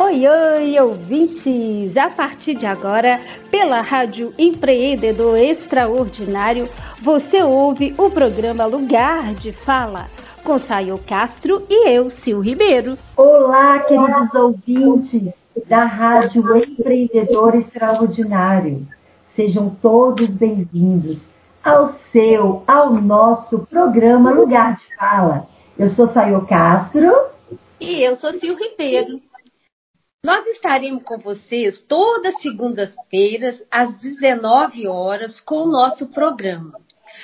Oi, oi, ouvintes! A partir de agora, pela Rádio Empreendedor Extraordinário, você ouve o programa Lugar de Fala, com Saio Castro e eu, Sil Ribeiro. Olá, queridos ouvintes da Rádio Empreendedor Extraordinário. Sejam todos bem-vindos ao seu, ao nosso programa Lugar de Fala. Eu sou Saio Castro. E eu sou Sil Ribeiro. Nós estaremos com vocês todas segundas-feiras, às 19 horas, com o nosso programa.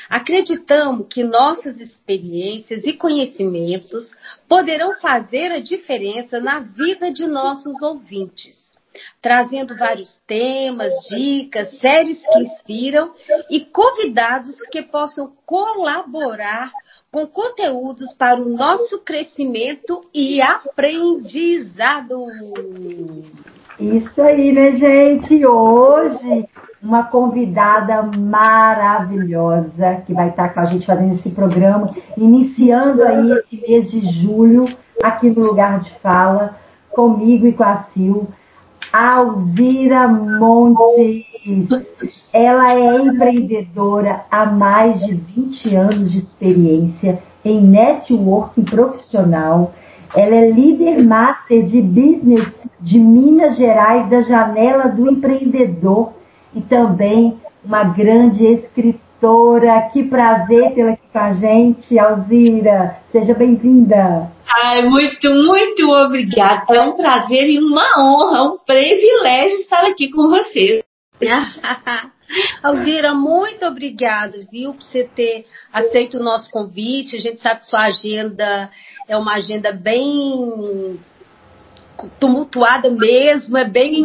Acreditamos que nossas experiências e conhecimentos poderão fazer a diferença na vida de nossos ouvintes, trazendo vários temas, dicas, séries que inspiram e convidados que possam colaborar com conteúdos para o nosso crescimento e aprendizado. Isso aí, né, gente? Hoje, uma convidada maravilhosa que vai estar com a gente fazendo esse programa, iniciando aí esse mês de julho, aqui no Lugar de Fala, comigo e com a Sil. Alzira Ela é empreendedora há mais de 20 anos de experiência em networking profissional. Ela é líder master de business de Minas Gerais, da Janela do Empreendedor, e também uma grande escritora. Que prazer tê-la aqui com a gente, Alzira. Seja bem-vinda. Ai, muito, muito obrigada. É um prazer e uma honra, um privilégio estar aqui com você. Alvira, muito obrigada, viu, por você ter aceito o nosso convite. A gente sabe que sua agenda é uma agenda bem tumultuada mesmo, é bem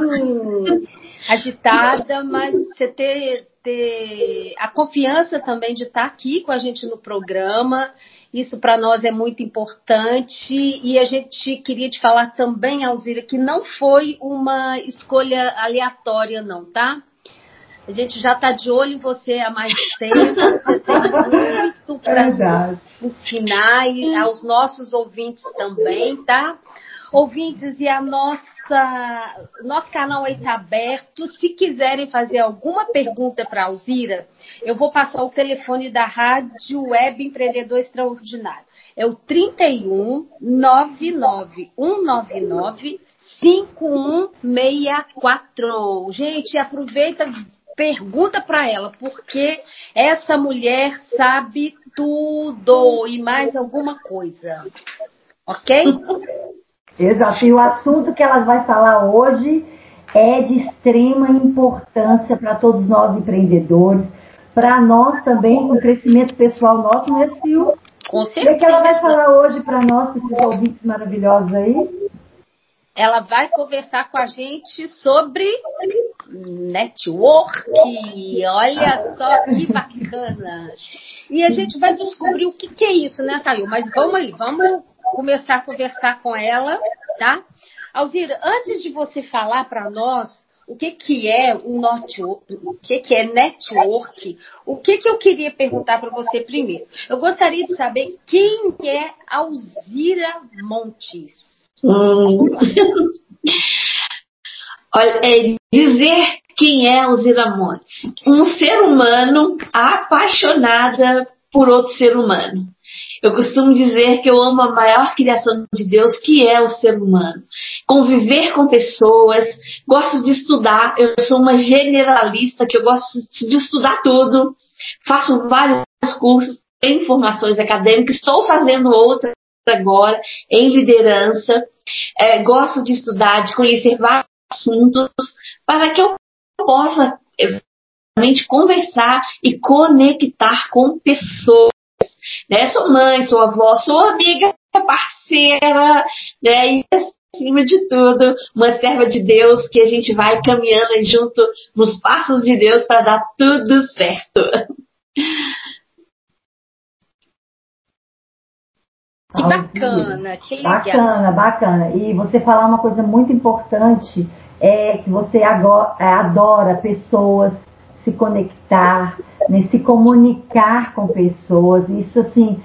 agitada, mas você ter, ter a confiança também de estar aqui com a gente no programa isso para nós é muito importante e a gente queria te falar também, Alzira, que não foi uma escolha aleatória, não, tá? A gente já está de olho em você há mais tempo, você tem muito para ensinar e aos nossos ouvintes também, tá? Ouvintes, e a nossa nossa, nosso canal está aberto. Se quiserem fazer alguma pergunta para a Alzira, eu vou passar o telefone da Rádio Web Empreendedor Extraordinário. É o 31 99 199 5164. Gente, aproveita, pergunta para ela, porque essa mulher sabe tudo e mais alguma coisa. Ok? Exato. E o assunto que ela vai falar hoje é de extrema importância para todos nós empreendedores, para nós também, o crescimento pessoal nosso, né, Sil? Com certeza. O que ela vai falar hoje para nós, esses ouvintes maravilhosos aí? Ela vai conversar com a gente sobre network. Olha só que bacana. E a gente vai descobrir o que, que é isso, né, Thail? Mas vamos aí, vamos começar a conversar com ela, tá? Alzira, antes de você falar para nós o que, que é o network, o que, que é network, o que, que eu queria perguntar para você primeiro? Eu gostaria de saber quem é Alzira Montes. Hum. Olha, é dizer quem é Alzira Montes. Um ser humano apaixonada por outro ser humano. Eu costumo dizer que eu amo a maior criação de Deus, que é o ser humano. Conviver com pessoas, gosto de estudar, eu sou uma generalista, que eu gosto de estudar tudo, faço vários cursos em formações acadêmicas, estou fazendo outra agora em liderança, é, gosto de estudar, de conhecer vários assuntos, para que eu possa realmente conversar e conectar com pessoas né? Sou mãe, sou avó, sou amiga, parceira, né? E acima de tudo, uma serva de Deus que a gente vai caminhando junto nos passos de Deus para dar tudo certo. Que bacana, que legal. Bacana, bacana. E você falar uma coisa muito importante é que você agora, é, adora pessoas, se conectar, né, se comunicar com pessoas. Isso, assim,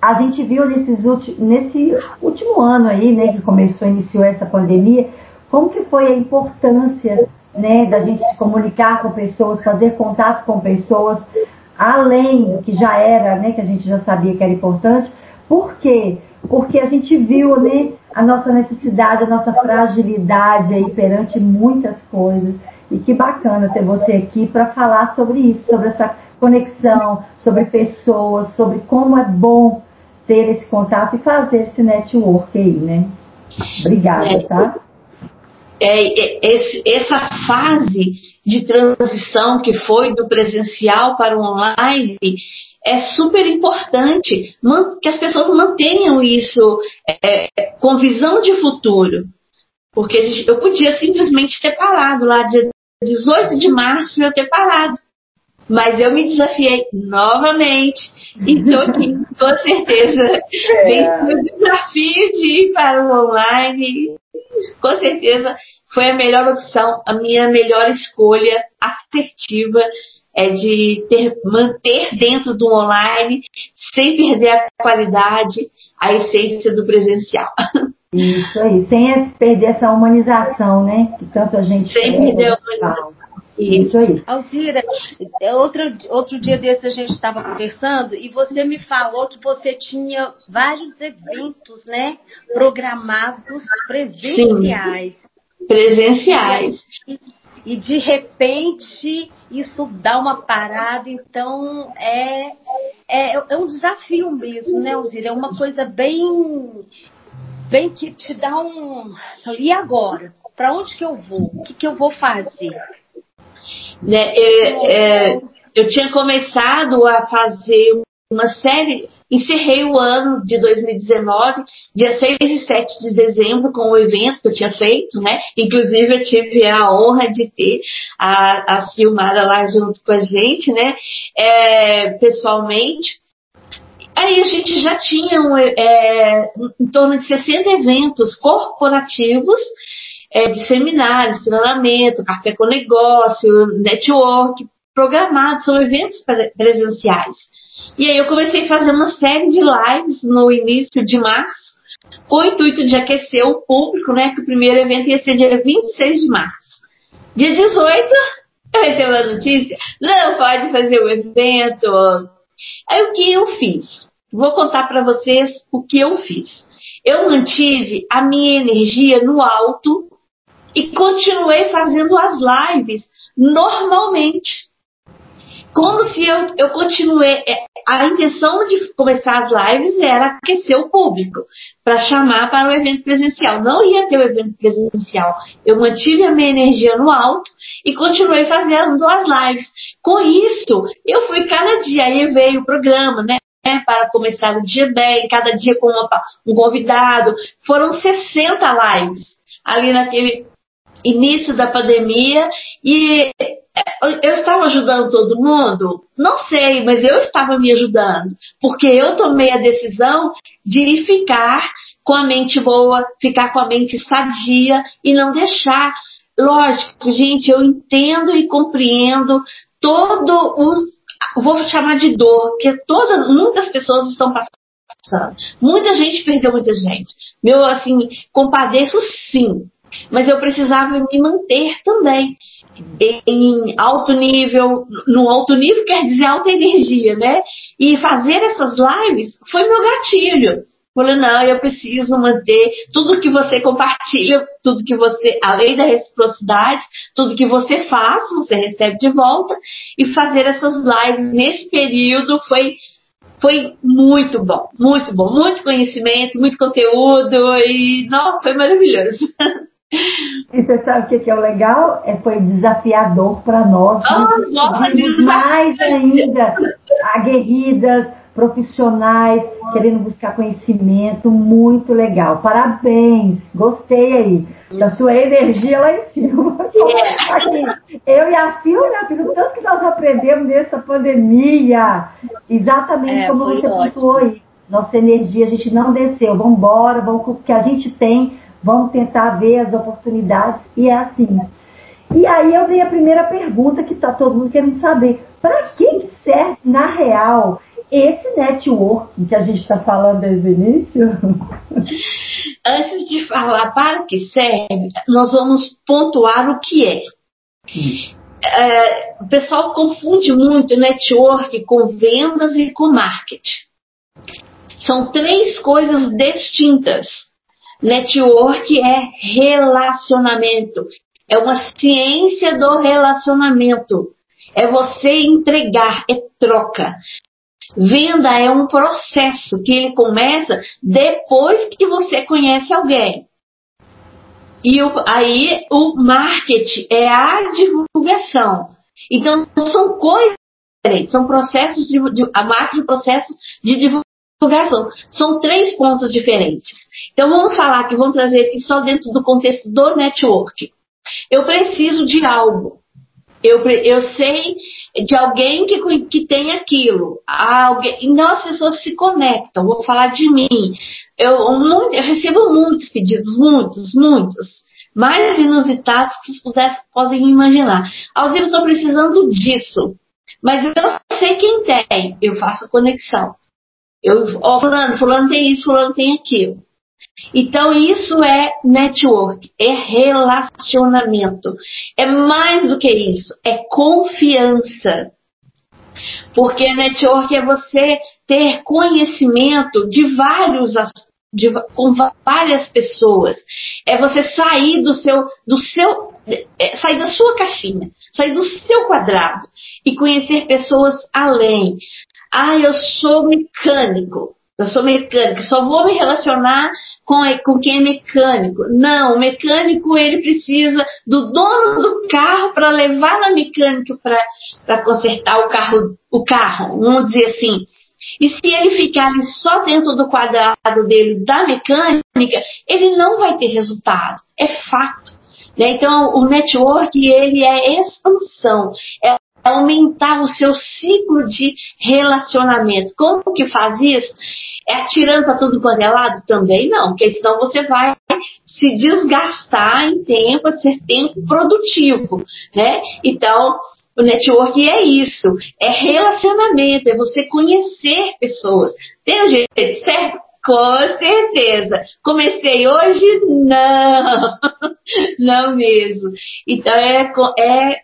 a gente viu nesses nesse último ano aí, né, que começou, iniciou essa pandemia, como que foi a importância, né, da gente se comunicar com pessoas, fazer contato com pessoas, além do que já era, né, que a gente já sabia que era importante. Por quê? Porque a gente viu, né, a nossa necessidade, a nossa fragilidade aí perante muitas coisas. E que bacana ter você aqui para falar sobre isso, sobre essa conexão, sobre pessoas, sobre como é bom ter esse contato e fazer esse network aí, né? Obrigada, é, tá? É, é, esse, essa fase de transição que foi do presencial para o online é super importante que as pessoas mantenham isso é, com visão de futuro. Porque eu podia simplesmente ter parado lá dia 18 de março eu ter parado. Mas eu me desafiei novamente e estou aqui, com certeza. É. o desafio de ir para o online. Com certeza foi a melhor opção, a minha melhor escolha assertiva é de ter, manter dentro do online, sem perder a qualidade, a essência do presencial. Isso aí, sem perder essa humanização, né? Que tanto a gente Sem perder a humanização. Isso aí. Alzira, outro, outro dia desse a gente estava conversando e você me falou que você tinha vários eventos, né? Programados presenciais. Sim, presenciais. E, e de repente isso dá uma parada, então é, é, é um desafio mesmo, né, Alzira? É uma coisa bem, bem que te dá um. E agora? Para onde que eu vou? O que, que eu vou fazer? Né, eu, é, eu tinha começado a fazer uma série, encerrei o ano de 2019, dia 6 e 7 de dezembro, com o evento que eu tinha feito, né? Inclusive eu tive a honra de ter a, a Silmara lá junto com a gente, né? É, pessoalmente. Aí a gente já tinha é, em torno de 60 eventos corporativos é, de seminários, treinamento, café com negócio, network, programados, são eventos presenciais. E aí eu comecei a fazer uma série de lives no início de março, com o intuito de aquecer o público, né? Que o primeiro evento ia ser dia 26 de março. Dia 18, eu recebi a notícia, não pode fazer o evento. Aí o que eu fiz? Vou contar para vocês o que eu fiz. Eu mantive a minha energia no alto e continuei fazendo as lives normalmente. Como se eu, eu continuei. A intenção de começar as lives era aquecer o público, para chamar para o evento presencial. Não ia ter o evento presencial. Eu mantive a minha energia no alto e continuei fazendo as lives. Com isso, eu fui cada dia, aí veio o programa, né? para começar o dia bem, cada dia com uma, um convidado. Foram 60 lives ali naquele início da pandemia e eu estava ajudando todo mundo? Não sei, mas eu estava me ajudando, porque eu tomei a decisão de ficar com a mente boa, ficar com a mente sadia e não deixar. Lógico, gente, eu entendo e compreendo todo o, vou chamar de dor, que todas, muitas pessoas estão passando. Muita gente perdeu muita gente. Meu, assim, compadeço sim, mas eu precisava me manter também em alto nível, no alto nível quer dizer alta energia, né? E fazer essas lives foi meu gatilho. Falei, não, eu preciso manter tudo que você compartilha, tudo que você, além da reciprocidade, tudo que você faz, você recebe de volta, e fazer essas lives nesse período foi, foi muito bom, muito bom, muito conhecimento, muito conteúdo, e não, foi maravilhoso. E você sabe o que, é o legal? É, foi desafiador para nós. Oh, nossa, mais ainda aguerridas, profissionais, querendo buscar conhecimento, muito legal. Parabéns, gostei aí da sua energia lá em cima. Aqui, eu e a Fio, minha filha, tanto que nós aprendemos nessa pandemia, exatamente é, como você pontuou aí. Nossa energia, a gente não desceu, vamos embora, vamos com o que a gente tem vamos tentar ver as oportunidades e é assim. E aí eu venho a primeira pergunta que está todo mundo querendo saber. Para que serve, na real, esse network que a gente está falando desde o início? Antes de falar para que serve, nós vamos pontuar o que é. é o pessoal confunde muito network com vendas e com marketing. São três coisas distintas. Network é relacionamento, é uma ciência do relacionamento. É você entregar, é troca. Venda é um processo que ele começa depois que você conhece alguém. E o, aí o marketing é a divulgação. Então são coisas diferentes, são processos de, de a marketing processos de divulgação. São três pontos diferentes. Então vamos falar que vamos trazer aqui só dentro do contexto do network. Eu preciso de algo. Eu, eu sei de alguém que, que tem aquilo. Alguém, então as pessoas se conectam. Vou falar de mim. Eu, eu recebo muitos pedidos, muitos, muitos. Mais inusitados que vocês podem imaginar. Alzira, eu estou precisando disso. Mas eu sei quem tem. Eu faço conexão. Eu, ó, fulano, fulano tem isso, fulano tem aquilo. Então, isso é network, é relacionamento. É mais do que isso, é confiança. Porque network é você ter conhecimento de vários de, com várias pessoas. É você sair do seu, do seu, é, sair da sua caixinha, sair do seu quadrado e conhecer pessoas além. Ah, eu sou mecânico. Eu sou mecânico, só vou me relacionar com, com quem é mecânico. Não, o mecânico ele precisa do dono do carro para levar na mecânica para consertar o carro, o carro, vamos dizer assim. E se ele ficar ali só dentro do quadrado dele da mecânica, ele não vai ter resultado. É fato. Né? Então, o network ele é expansão, é aumentar o seu ciclo de relacionamento. Como que faz isso? É atirando para tudo quanto é? Também não, porque senão você vai se desgastar em tempo, ser tempo produtivo, né? Então, o network é isso, é relacionamento, é você conhecer pessoas. Tem o um jeito certo? Com certeza. Comecei hoje? Não, não mesmo. Então é, é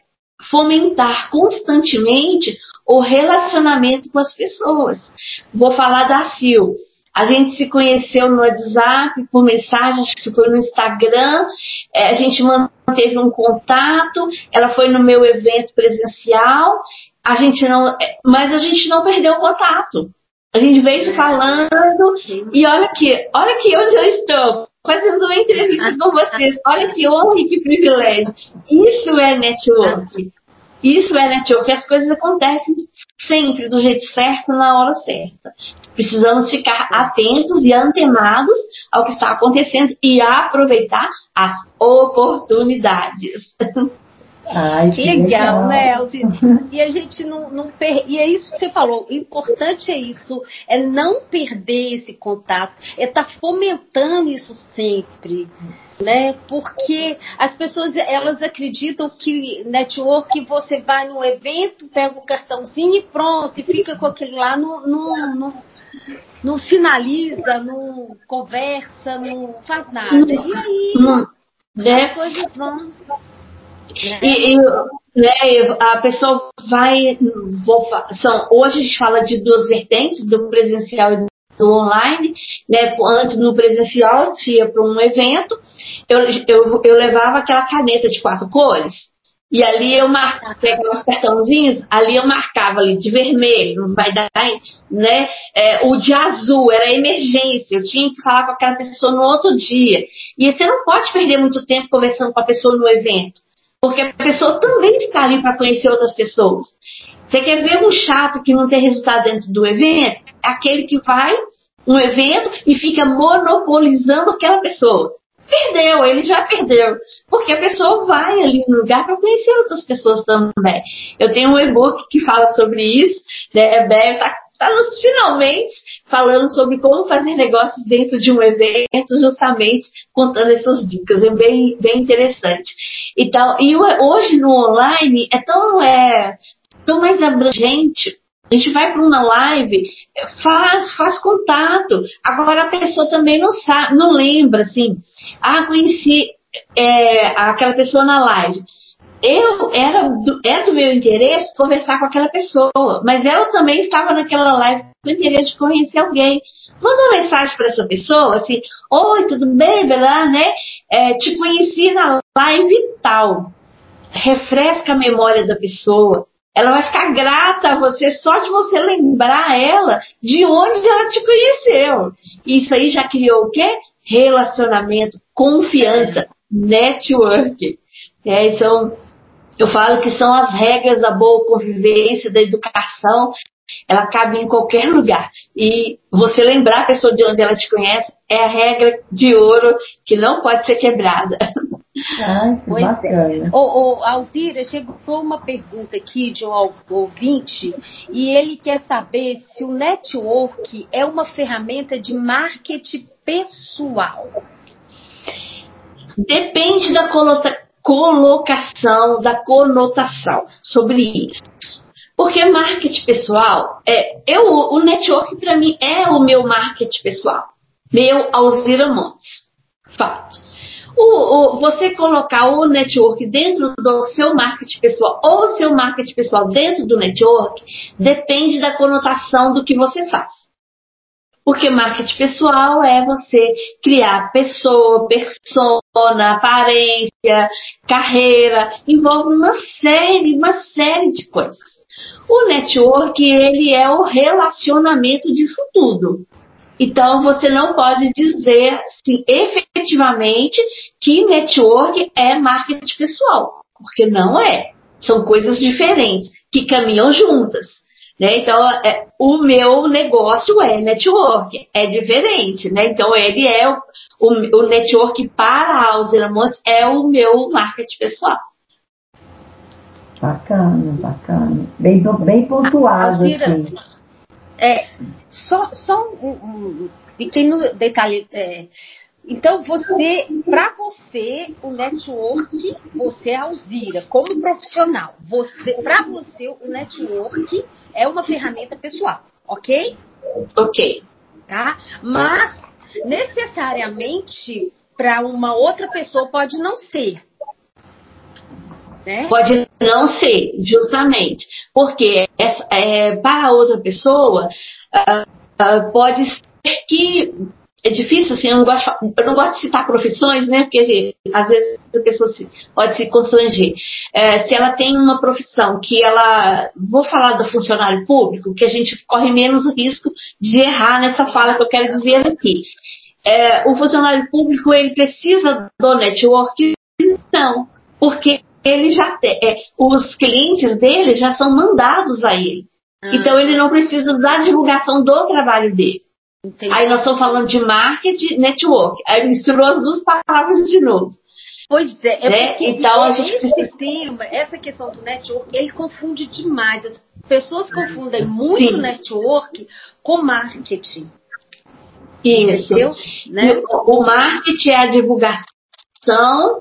fomentar constantemente o relacionamento com as pessoas. Vou falar da Sil. A gente se conheceu no WhatsApp, por mensagens, que foi no Instagram, é, a gente manteve um contato, ela foi no meu evento presencial, a gente não, é, mas a gente não perdeu o contato. A gente veio falando e olha aqui, olha aqui onde eu estou, fazendo uma entrevista com vocês. Olha que honra e que privilégio. Isso é network. Isso é network. As coisas acontecem sempre do jeito certo, na hora certa. Precisamos ficar atentos e antenados ao que está acontecendo e aproveitar as oportunidades. Ai, que, legal, legal, né, Elzi? E a gente não, não per... E é isso que você falou. O importante é isso, é não perder esse contato, é estar tá fomentando isso sempre. Né? Porque as pessoas elas acreditam que network você vai no evento, pega o cartãozinho e pronto, e fica com aquele lá, não, não, não, não sinaliza, não conversa, não faz nada. E aí né? as coisas vão e, e né, a pessoa vai. Vou, são, hoje a gente fala de duas vertentes, do presencial e do online. Né, antes, no presencial, se ia para um evento, eu, eu, eu levava aquela caneta de quatro cores. E ali eu marcava, pegava os cartãozinhos, ali eu marcava ali de vermelho, vai dar, né? É, o de azul era emergência, eu tinha que falar com aquela pessoa no outro dia. E você não pode perder muito tempo conversando com a pessoa no evento. Porque a pessoa também está ali para conhecer outras pessoas. Você quer ver um chato que não tem resultado dentro do evento? Aquele que vai um evento e fica monopolizando aquela pessoa. Perdeu, ele já perdeu. Porque a pessoa vai ali no lugar para conhecer outras pessoas também. Eu tenho um e-book que fala sobre isso, né? Está está nos finalmente falando sobre como fazer negócios dentro de um evento, justamente contando essas dicas. É bem, bem interessante. Então, e hoje no online é tão, é, tão mais abrangente A gente vai para uma live, faz, faz contato. Agora a pessoa também não sabe, não lembra assim. Ah, conheci é, aquela pessoa na live. Eu era do, é do meu interesse conversar com aquela pessoa, mas ela também estava naquela live com interesse de conhecer alguém. Manda uma mensagem para essa pessoa, assim, oi, tudo bem, Belá, né? É, te conheci na live tal. Refresca a memória da pessoa. Ela vai ficar grata a você só de você lembrar ela de onde ela te conheceu. Isso aí já criou o quê? Relacionamento, confiança, network. É, são, eu falo que são as regras da boa convivência, da educação. Ela cabe em qualquer lugar. E você lembrar a pessoa de onde ela te conhece é a regra de ouro que não pode ser quebrada. Ai, que pois é. bacana. É. Ô, ô, Alzira, chegou uma pergunta aqui de um ouvinte e ele quer saber se o network é uma ferramenta de marketing pessoal. Depende da colocação, da conotação sobre isso. Porque marketing pessoal, é, eu, o network para mim é o meu marketing pessoal. Meu Alzira Montes. Fato. O, o, você colocar o network dentro do seu marketing pessoal ou o seu marketing pessoal dentro do network depende da conotação do que você faz. Porque marketing pessoal é você criar pessoa, persona, aparência, carreira, envolve uma série, uma série de coisas. O network, ele é o relacionamento disso tudo. Então, você não pode dizer assim, efetivamente que network é marketing pessoal, porque não é. São coisas diferentes que caminham juntas. Né? Então, é, o meu negócio é network, é diferente. Né? Então, ele é o, o, o network para a Alzira Montes é o meu marketing pessoal. Bacana, bacana. Bem, bem pontuado. Alzira, assim. É, só, só um, um pequeno detalhe. É, então, você, para você, o network, você é Alzira, como profissional. Você, para você, o network é uma ferramenta pessoal, ok? Ok. Tá? Mas, necessariamente, para uma outra pessoa pode não ser. Né? Pode não ser, justamente. Porque é, é para outra pessoa uh, uh, pode ser que é difícil, assim, eu não gosto, eu não gosto de citar profissões, né? Porque assim, às vezes a pessoa se, pode se constranger. É, se ela tem uma profissão que ela. Vou falar do funcionário público, que a gente corre menos risco de errar nessa fala que eu quero dizer aqui. É, o funcionário público ele precisa do network? Não, porque ele já tem, é, os clientes dele já são mandados a ele. Ah. Então ele não precisa da divulgação do trabalho dele. Entendi. Aí nós estamos falando de marketing, network. Aí misturou as duas palavras de novo. Pois é, é né? então a gente precisa... tema, essa questão do network, ele confunde demais. As pessoas confundem muito Sim. network com marketing. Isso. Né? O marketing é a divulgação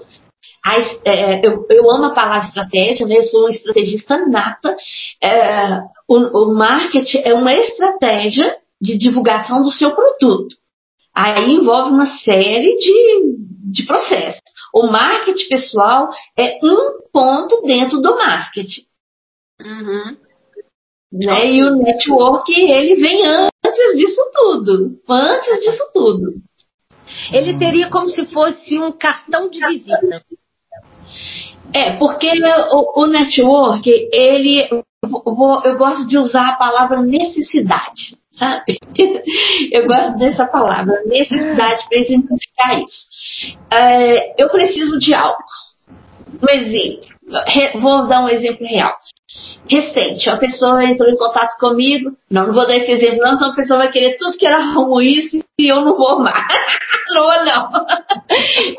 a, é, eu, eu, amo a palavra estratégia, né? eu sou uma estrategista nata. É, o, o marketing é uma estratégia de divulgação do seu produto. Aí envolve uma série de, de processos. O marketing pessoal é um ponto dentro do marketing. Uhum. Né? E o network, ele vem antes disso tudo. Antes disso tudo. Ele seria como se fosse um cartão de visita. É, porque o, o network, ele, eu, eu gosto de usar a palavra necessidade, sabe? Eu gosto dessa palavra, necessidade, para exemplificar isso. É, eu preciso de algo. Um exemplo. Vou dar um exemplo real recente. A pessoa entrou em contato comigo, não, não vou dar esse exemplo, não, então a pessoa vai querer tudo que era ruim isso e eu não vou amar. não não.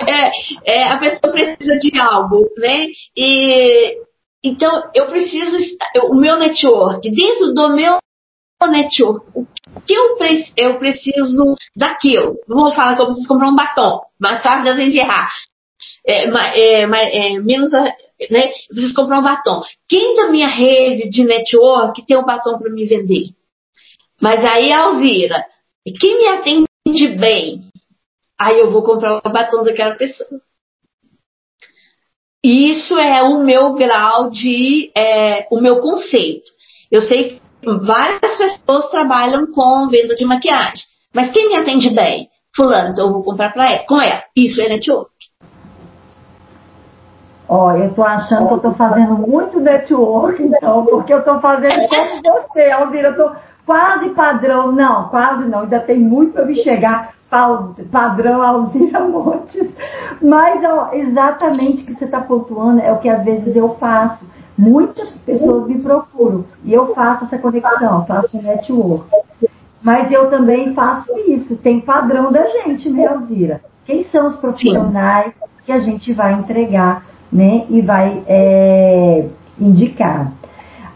É, é, a pessoa precisa de algo, né? E, então, eu preciso, estar, o meu network, dentro do meu network, o que eu, eu preciso daquilo? Não vou falar que eu preciso comprar um batom, mas fácil da gente errar. é, é, é, menos, né? Eu preciso comprar um batom. Quem da minha rede de network tem um batom para me vender? Mas aí, Alzira, quem me atende bem? Aí eu vou comprar o batom daquela pessoa. Isso é o meu grau de, é, o meu conceito. Eu sei várias pessoas trabalham com venda de maquiagem, mas quem me atende bem? Fulano, então eu vou comprar para ela, com ela. Isso é network. Ó, eu tô achando que eu tô fazendo muito network, então, porque eu tô fazendo como você, Alvira, eu tô quase padrão, não, quase não, ainda tem muito para me chegar padrão Alzira Montes. Mas ó, exatamente o que você está pontuando é o que às vezes eu faço. Muitas pessoas me procuram e eu faço essa conexão, faço network. Mas eu também faço isso, tem padrão da gente, né, Alzira? Quem são os profissionais Sim. que a gente vai entregar, né, e vai é, indicar.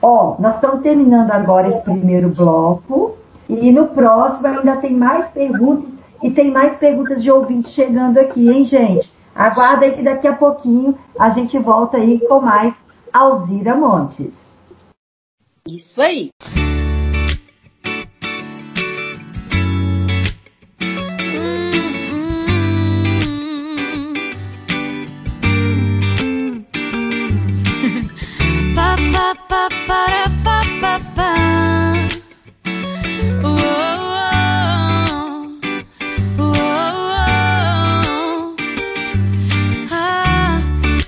Ó, nós estamos terminando agora esse primeiro bloco e no próximo ainda tem mais perguntas e tem mais perguntas de ouvintes chegando aqui, hein, gente? Aguarda aí que daqui a pouquinho a gente volta aí com mais Alzira Montes. Isso aí.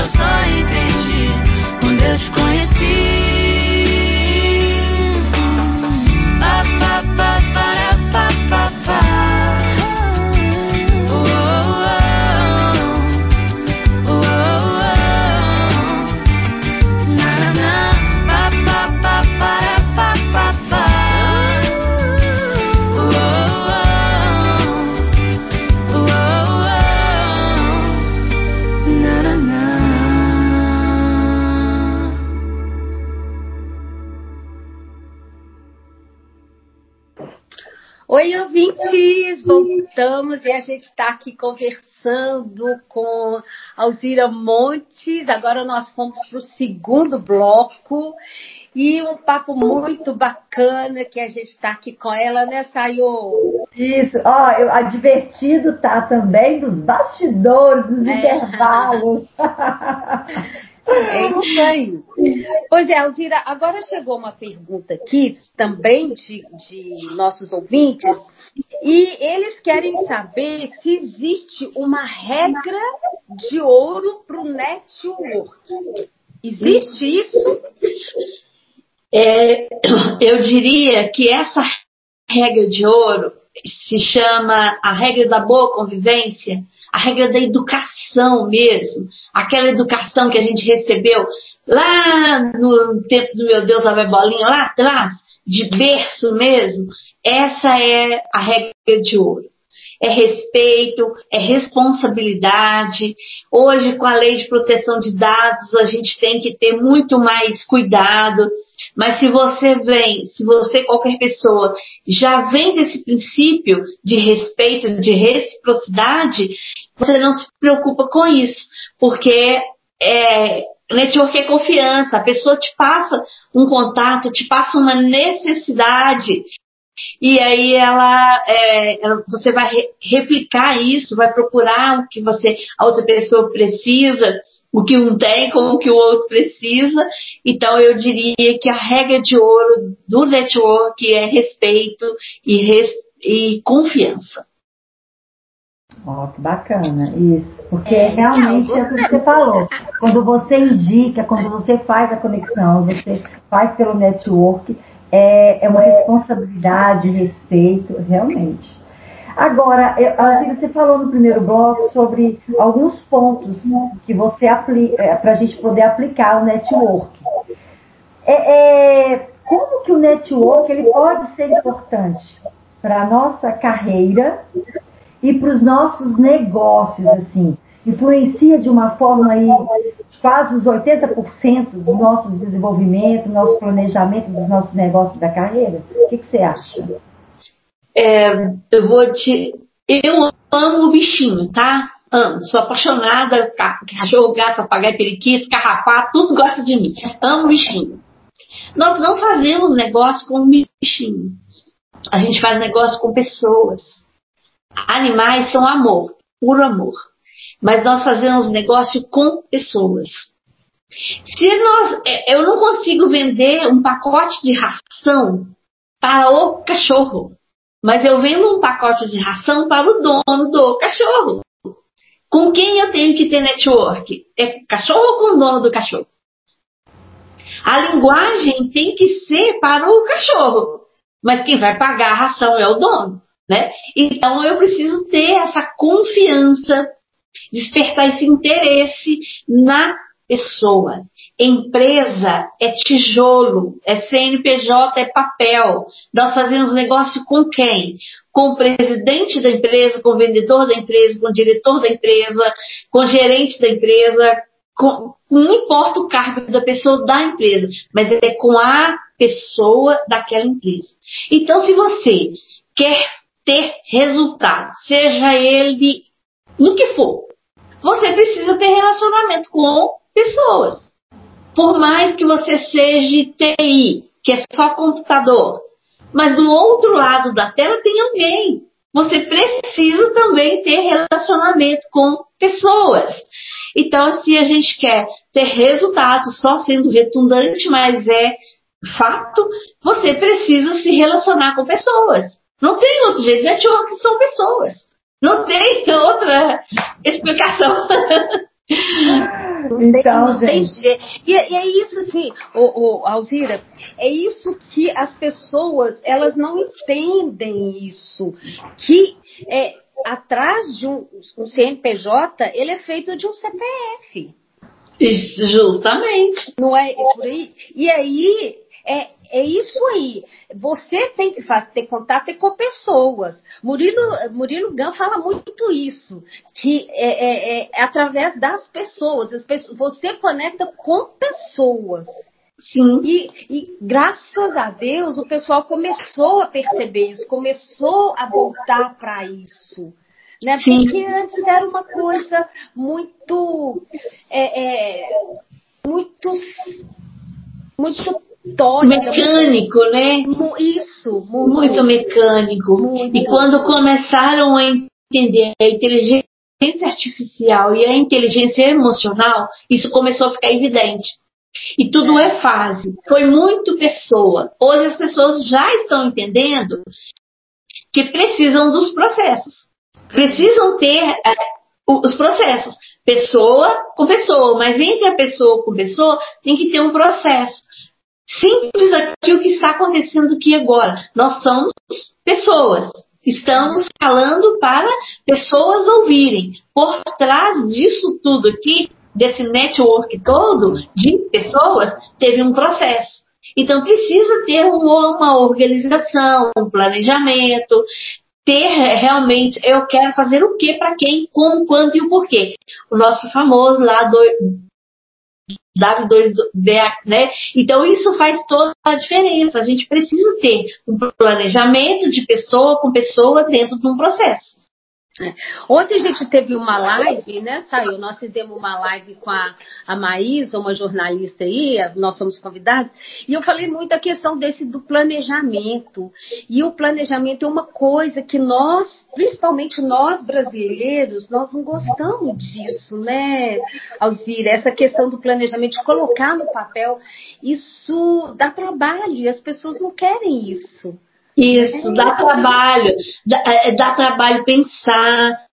eu só entendi quando eu te conheci. Voltamos e a gente está aqui conversando com Alzira Montes. Agora nós fomos para o segundo bloco e um papo muito bacana que a gente está aqui com ela, né, Sayo? Isso, ó, eu, a divertido tá também dos bastidores, dos é. intervalos. É isso aí. Pois é, Alzira, agora chegou uma pergunta aqui, também de, de nossos ouvintes, e eles querem saber se existe uma regra de ouro para o network. Existe isso? É, eu diria que essa regra de ouro se chama a regra da boa convivência, a regra da educação mesmo, aquela educação que a gente recebeu lá no tempo do meu Deus, a bolinha, lá atrás, de berço mesmo, essa é a regra de ouro é respeito, é responsabilidade. Hoje, com a lei de proteção de dados, a gente tem que ter muito mais cuidado. Mas se você vem, se você, qualquer pessoa, já vem desse princípio de respeito, de reciprocidade, você não se preocupa com isso, porque é, network é confiança, a pessoa te passa um contato, te passa uma necessidade e aí ela, é, ela você vai re, replicar isso, vai procurar o que você, a outra pessoa precisa, o que um tem com o que o outro precisa. Então eu diria que a regra de ouro do network é respeito e, res, e confiança. Ó, oh, que bacana, isso. Porque é, realmente é o que você falou. Quando você indica, quando você faz a conexão, você faz pelo network, é, é uma responsabilidade, respeito, realmente. Agora, você falou no primeiro bloco sobre alguns pontos que você aplica é, para a gente poder aplicar o network. É, é, como que o network ele pode ser importante para a nossa carreira e para os nossos negócios, assim? influencia de uma forma aí quase os 80% do nosso desenvolvimento, nosso planejamento dos nossos negócios da carreira? O que, que você acha? É, eu vou te. Eu amo o bichinho, tá? Amo. Sou apaixonada. Cachorro, gato, papagaio, periquito, carrapato, tudo gosta de mim. Amo bichinho. Nós não fazemos negócio com bichinho. A gente faz negócio com pessoas. Animais são amor, puro amor mas nós fazemos negócio com pessoas. Se nós, é, eu não consigo vender um pacote de ração para o cachorro, mas eu vendo um pacote de ração para o dono do cachorro. Com quem eu tenho que ter network? É cachorro ou com o dono do cachorro? A linguagem tem que ser para o cachorro, mas quem vai pagar a ração é o dono, né? Então eu preciso ter essa confiança despertar esse interesse na pessoa. Empresa é tijolo, é CNPJ, é papel. Nós fazemos negócio com quem? Com o presidente da empresa, com o vendedor da empresa, com o diretor da empresa, com o gerente da empresa, com, não importa o cargo da pessoa da empresa, mas é com a pessoa daquela empresa. Então, se você quer ter resultado, seja ele no que for, você precisa ter relacionamento com pessoas. Por mais que você seja TI, que é só computador, mas do outro lado da tela tem alguém. Você precisa também ter relacionamento com pessoas. Então, se a gente quer ter resultado só sendo redundante, mas é fato, você precisa se relacionar com pessoas. Não tem outro jeito. Network são pessoas. Não tem outra explicação. Então, não tem, jeito. E, e, é isso, assim, o, o, Alzira, é isso que as pessoas, elas não entendem isso. Que é, atrás de um, um CNPJ, ele é feito de um CPF. Isso, justamente. Não é, é por aí? E aí, é, é isso aí. Você tem que fazer, ter contato com pessoas. Murilo, Murilo Gun fala muito isso, que é, é, é através das pessoas, pessoas. Você conecta com pessoas. Sim. E, e, graças a Deus o pessoal começou a perceber isso, começou a voltar para isso. Né? Porque antes era uma coisa muito. É, é, muito. Mecânico, né? Isso, muito, muito mecânico. Muito. E quando começaram a entender a inteligência artificial e a inteligência emocional, isso começou a ficar evidente. E tudo é. é fase. Foi muito pessoa. Hoje as pessoas já estão entendendo que precisam dos processos. Precisam ter é, os processos. Pessoa com pessoa. Mas entre a pessoa com pessoa tem que ter um processo. Simples aqui o que está acontecendo aqui agora. Nós somos pessoas. Estamos falando para pessoas ouvirem. Por trás disso tudo aqui, desse network todo de pessoas, teve um processo. Então precisa ter uma organização, um planejamento, ter realmente, eu quero fazer o que para quem, como, quando e o porquê. O nosso famoso lá do W2BA, né? Então isso faz toda a diferença. A gente precisa ter um planejamento de pessoa com pessoa dentro de um processo. Ontem a gente teve uma live, né? Saiu, nós fizemos uma live com a, a Maísa, uma jornalista aí, nós somos convidados, e eu falei muito a questão desse do planejamento. E o planejamento é uma coisa que nós, principalmente nós brasileiros, nós não gostamos disso, né, Alzira? Essa questão do planejamento, de colocar no papel, isso dá trabalho e as pessoas não querem isso. Isso, dá trabalho, dá, é, é, dá trabalho pensar,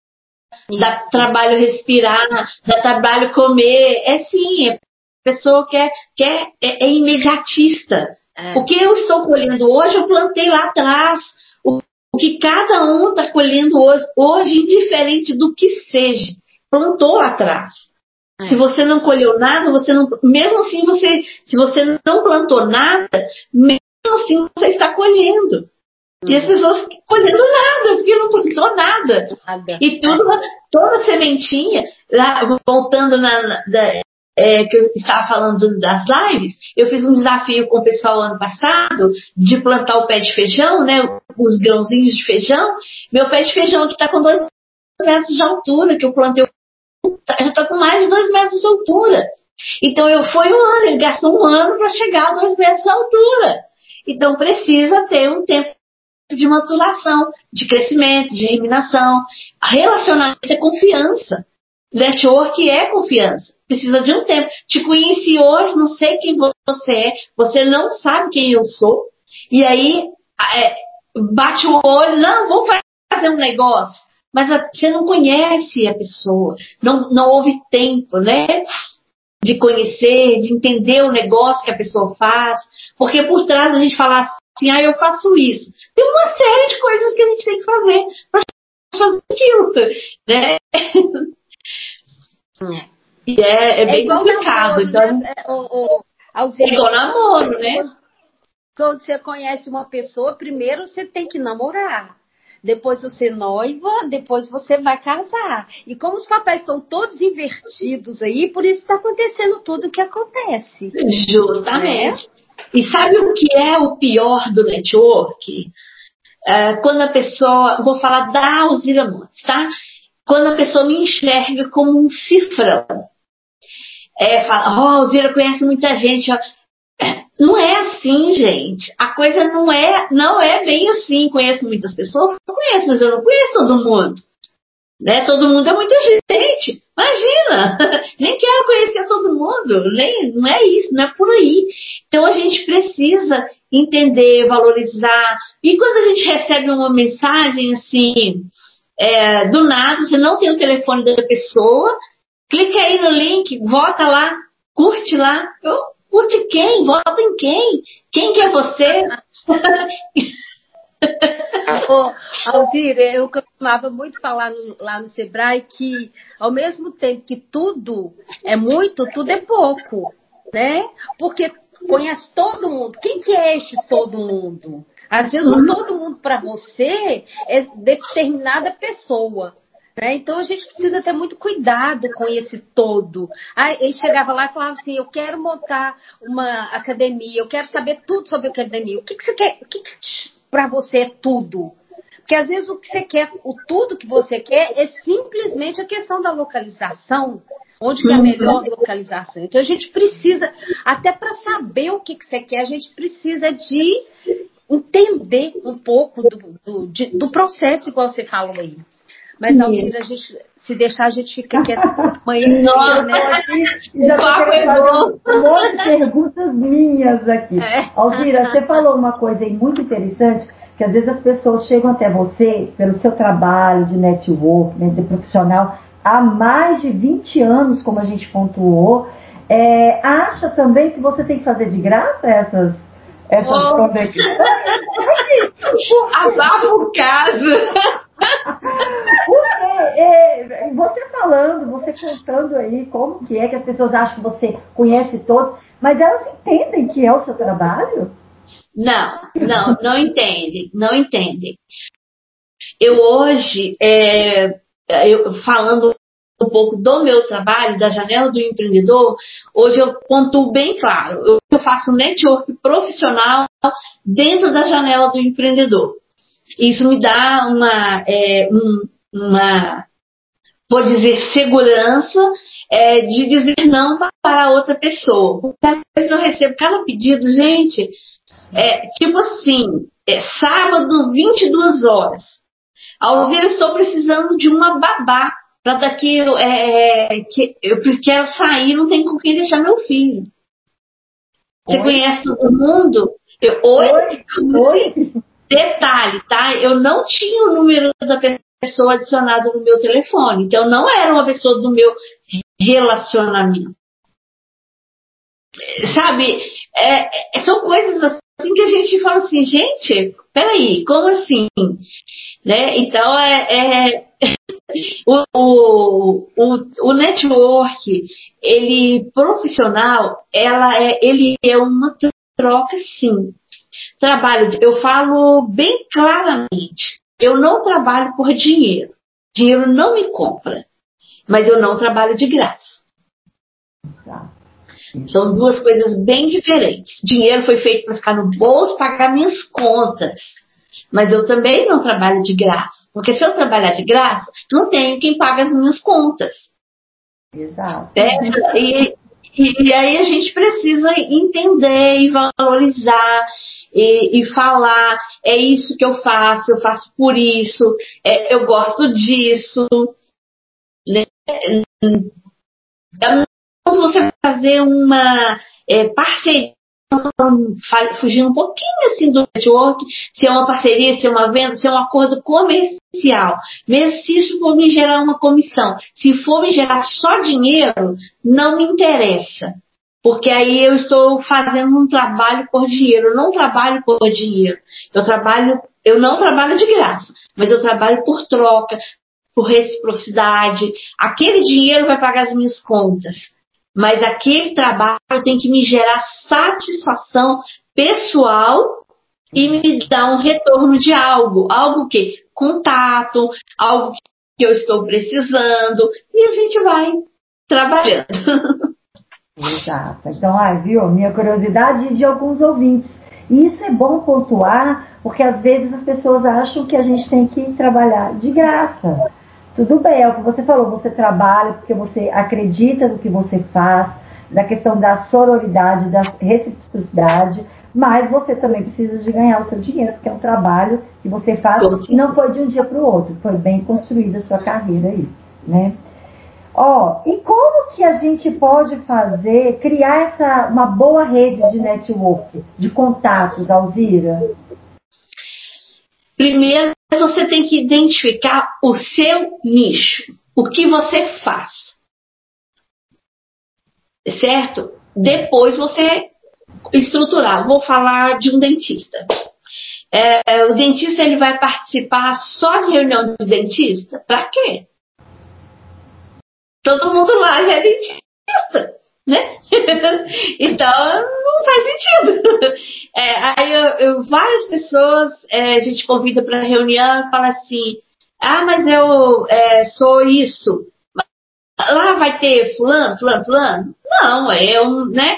dá trabalho respirar, dá trabalho comer. É sim, a pessoa quer, quer é, é imediatista. É. O que eu estou colhendo hoje, eu plantei lá atrás. O, o que cada um está colhendo hoje, hoje, indiferente do que seja, plantou lá atrás. É. Se você não colheu nada, você não. Mesmo assim, você, se você não plantou nada, mesmo assim você está colhendo. E as pessoas colhendo nada, porque não plantou nada. nada. E tudo, toda sementinha, lá, voltando na, da, é, que eu estava falando das lives, eu fiz um desafio com o pessoal ano passado de plantar o pé de feijão, né? Os grãozinhos de feijão. Meu pé de feijão que está com dois metros de altura, que eu plantei, já está com mais de dois metros de altura. Então eu foi um ano, ele gastou um ano para chegar a dois metros de altura. Então precisa ter um tempo de maturação, de crescimento, de eliminação. Relacionamento é confiança. Network é confiança. Precisa de um tempo. Te conheci hoje, não sei quem você é, você não sabe quem eu sou. E aí é, bate o olho, não, vou fazer um negócio. Mas a, você não conhece a pessoa, não, não houve tempo, né? De conhecer, de entender o negócio que a pessoa faz. Porque por trás a gente falar assim, ah, eu faço isso. Tem uma série de coisas que a gente tem que fazer para fazer aquilo, né? É. E é, é bem é complicado. Namoro, então, né? o, o, é igual namoro, né? Quando você conhece uma pessoa, primeiro você tem que namorar. Depois você noiva, depois você vai casar. E como os papéis estão todos invertidos aí, por isso está acontecendo tudo o que acontece. Justamente. Né? E sabe o que é o pior do network? É, quando a pessoa, vou falar da Alzira Montes, tá? Quando a pessoa me enxerga como um cifrão. É, fala, oh, a Alzira conhece muita gente. Ó. Não é assim, gente. A coisa não é, não é bem assim. Conheço muitas pessoas, conheço, mas eu não conheço todo mundo. Né? Todo mundo é muita gente. Imagina! Nem quero conhecer todo mundo. Nem, não é isso, não é por aí. Então a gente precisa entender, valorizar. E quando a gente recebe uma mensagem assim, é, do nada, você não tem o telefone da pessoa, clica aí no link, vota lá, curte lá. Eu, curte quem? Vota em quem? Quem que é você? Ô, Alzira, eu costumava muito falar no, lá no Sebrae que, ao mesmo tempo que tudo é muito, tudo é pouco, né? Porque conhece todo mundo. Quem que é esse todo mundo? Às vezes, todo mundo para você é determinada pessoa. Né? Então a gente precisa ter muito cuidado com esse todo. Aí chegava lá e falava assim: Eu quero montar uma academia, eu quero saber tudo sobre academia. O que, que você quer? O que, que para você é tudo? Porque às vezes o que você quer, o tudo que você quer é simplesmente a questão da localização. Onde que é a melhor localização? Então a gente precisa, até para saber o que, que você quer, a gente precisa de entender um pouco do, do, de, do processo, igual você falou aí. Mas, Almira, a gente, se deixar, a gente fica quieto amanhã Nossa, né? Já tô um monte de perguntas minhas aqui. É. Alvira, você falou uma coisa aí muito interessante, que às vezes as pessoas chegam até você pelo seu trabalho de network, né, de profissional, há mais de 20 anos, como a gente pontuou, é, acha também que você tem que fazer de graça essas essas oh. Abafa o caso. Porque é, você falando, você contando aí como que é que as pessoas acham que você conhece todos, mas elas entendem que é o seu trabalho? Não, não, não entendem, não entendem. Eu hoje, é, eu, falando um pouco do meu trabalho, da janela do empreendedor, hoje eu pontuo bem claro. Eu faço network profissional dentro da janela do empreendedor. Isso me dá uma, é, um, uma vou dizer, segurança é, de dizer não para outra pessoa. Porque às vezes eu recebo cada pedido, gente, é, tipo assim, é, sábado, 22 horas. Alzira, eu estou precisando de uma babá para daqui é, que eu quero sair, não tem com quem deixar meu filho. Você Oi? conhece todo mundo? Eu, oi? Oi? oi? Detalhe, tá? Eu não tinha o número da pessoa adicionado no meu telefone. Então, não era uma pessoa do meu relacionamento. Sabe? É, é, são coisas assim que a gente fala assim, gente, peraí, como assim? Né? Então, é, é o, o, o, o, network, ele profissional, ela é, ele é uma troca sim. Trabalho, eu falo bem claramente, eu não trabalho por dinheiro. Dinheiro não me compra, mas eu não trabalho de graça. Tá. São duas coisas bem diferentes. Dinheiro foi feito para ficar no bolso, pagar minhas contas. Mas eu também não trabalho de graça. Porque se eu trabalhar de graça, não tenho quem paga as minhas contas. Exato. É, e, e, e, aí a gente precisa entender e valorizar e, e, falar, é isso que eu faço, eu faço por isso, é, eu gosto disso. Né? Quando você fazer uma é, parceria fugindo um pouquinho assim do network, se é uma parceria, se é uma venda, se é um acordo comercial. Mesmo se isso for me gerar uma comissão. Se for me gerar só dinheiro, não me interessa. Porque aí eu estou fazendo um trabalho por dinheiro. Eu não trabalho por dinheiro. Eu trabalho, eu não trabalho de graça, mas eu trabalho por troca, por reciprocidade. Aquele dinheiro vai pagar as minhas contas mas aquele trabalho tem que me gerar satisfação pessoal e me dar um retorno de algo, algo que contato, algo que eu estou precisando e a gente vai trabalhando. Exato. Então, ah, viu? Minha curiosidade de alguns ouvintes. E isso é bom pontuar, porque às vezes as pessoas acham que a gente tem que trabalhar de graça. Tudo bem, é o que você falou, você trabalha porque você acredita no que você faz, da questão da sororidade, da reciprocidade, mas você também precisa de ganhar o seu dinheiro, porque é um trabalho que você faz e não foi de um dia para o outro, foi bem construída a sua carreira aí, né? Ó, e como que a gente pode fazer, criar essa, uma boa rede de network, de contatos, Alzira? Primeiro, você tem que identificar o seu nicho, o que você faz. Certo? Depois você estruturar. Vou falar de um dentista. É, o dentista ele vai participar só de reunião de dentista? Para quê? Todo mundo lá já é dentista né? então não faz sentido. É, aí eu, eu, várias pessoas é, a gente convida para reunião e fala assim, ah, mas eu é, sou isso. Lá vai ter fulano, fulano, fulano? Não, eu, né?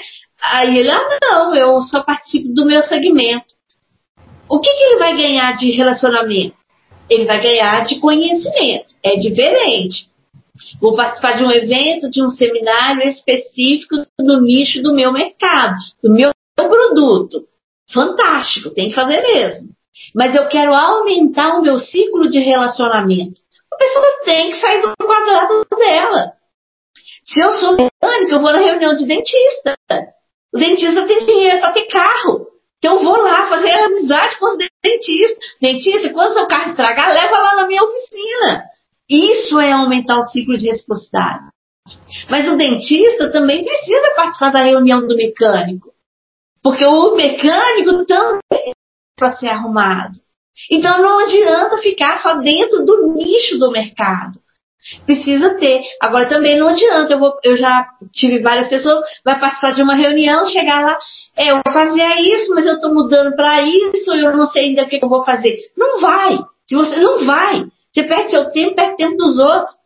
Aí ele, ah, não, eu só participo do meu segmento. O que, que ele vai ganhar de relacionamento? ele vai ganhar de conhecimento. É diferente. Vou participar de um evento, de um seminário específico no nicho do meu mercado, do meu produto. Fantástico, tem que fazer mesmo. Mas eu quero aumentar o meu ciclo de relacionamento. A pessoa tem que sair do quadrado dela. Se eu sou mecânica, eu vou na reunião de dentista. O dentista tem dinheiro para ter carro. Então eu vou lá fazer amizade com os dentistas. Dentista, quando seu carro estragar, leva lá na minha oficina. Isso é aumentar o ciclo de reciprocidade. Mas o dentista também precisa participar da reunião do mecânico. Porque o mecânico também para ser arrumado. Então não adianta ficar só dentro do nicho do mercado. Precisa ter. Agora também não adianta. Eu, vou, eu já tive várias pessoas, vai participar de uma reunião, chegar lá, é, eu fazer isso, mas eu estou mudando para isso, eu não sei ainda o que eu vou fazer. Não vai. Se você não vai, você perde seu tempo, perde tempo dos outros.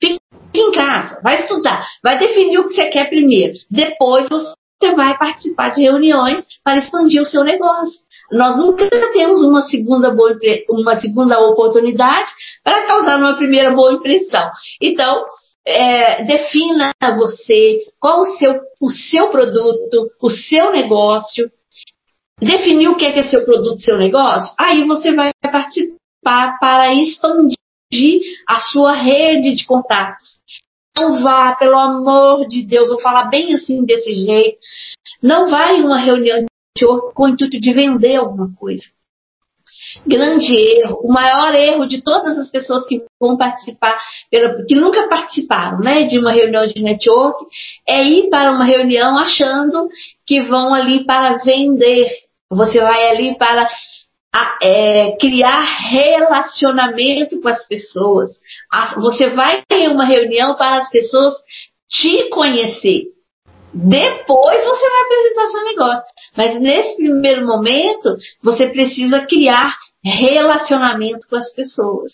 Fica em casa, vai estudar, vai definir o que você quer primeiro. Depois você vai participar de reuniões para expandir o seu negócio. Nós nunca temos uma segunda, boa, uma segunda oportunidade para causar uma primeira boa impressão. Então, é, defina você qual o seu, o seu produto, o seu negócio. Definir o que é, que é seu produto, seu negócio, aí você vai participar para expandir a sua rede de contatos. Não vá, pelo amor de Deus, vou falar bem assim desse jeito. Não vá em uma reunião com o intuito de vender alguma coisa. Grande erro, o maior erro de todas as pessoas que vão participar, que nunca participaram né, de uma reunião de network, é ir para uma reunião achando que vão ali para vender. Você vai ali para é, criar relacionamento com as pessoas. Você vai em uma reunião para as pessoas te conhecer. Depois você vai apresentar seu negócio. Mas nesse primeiro momento, você precisa criar relacionamento com as pessoas.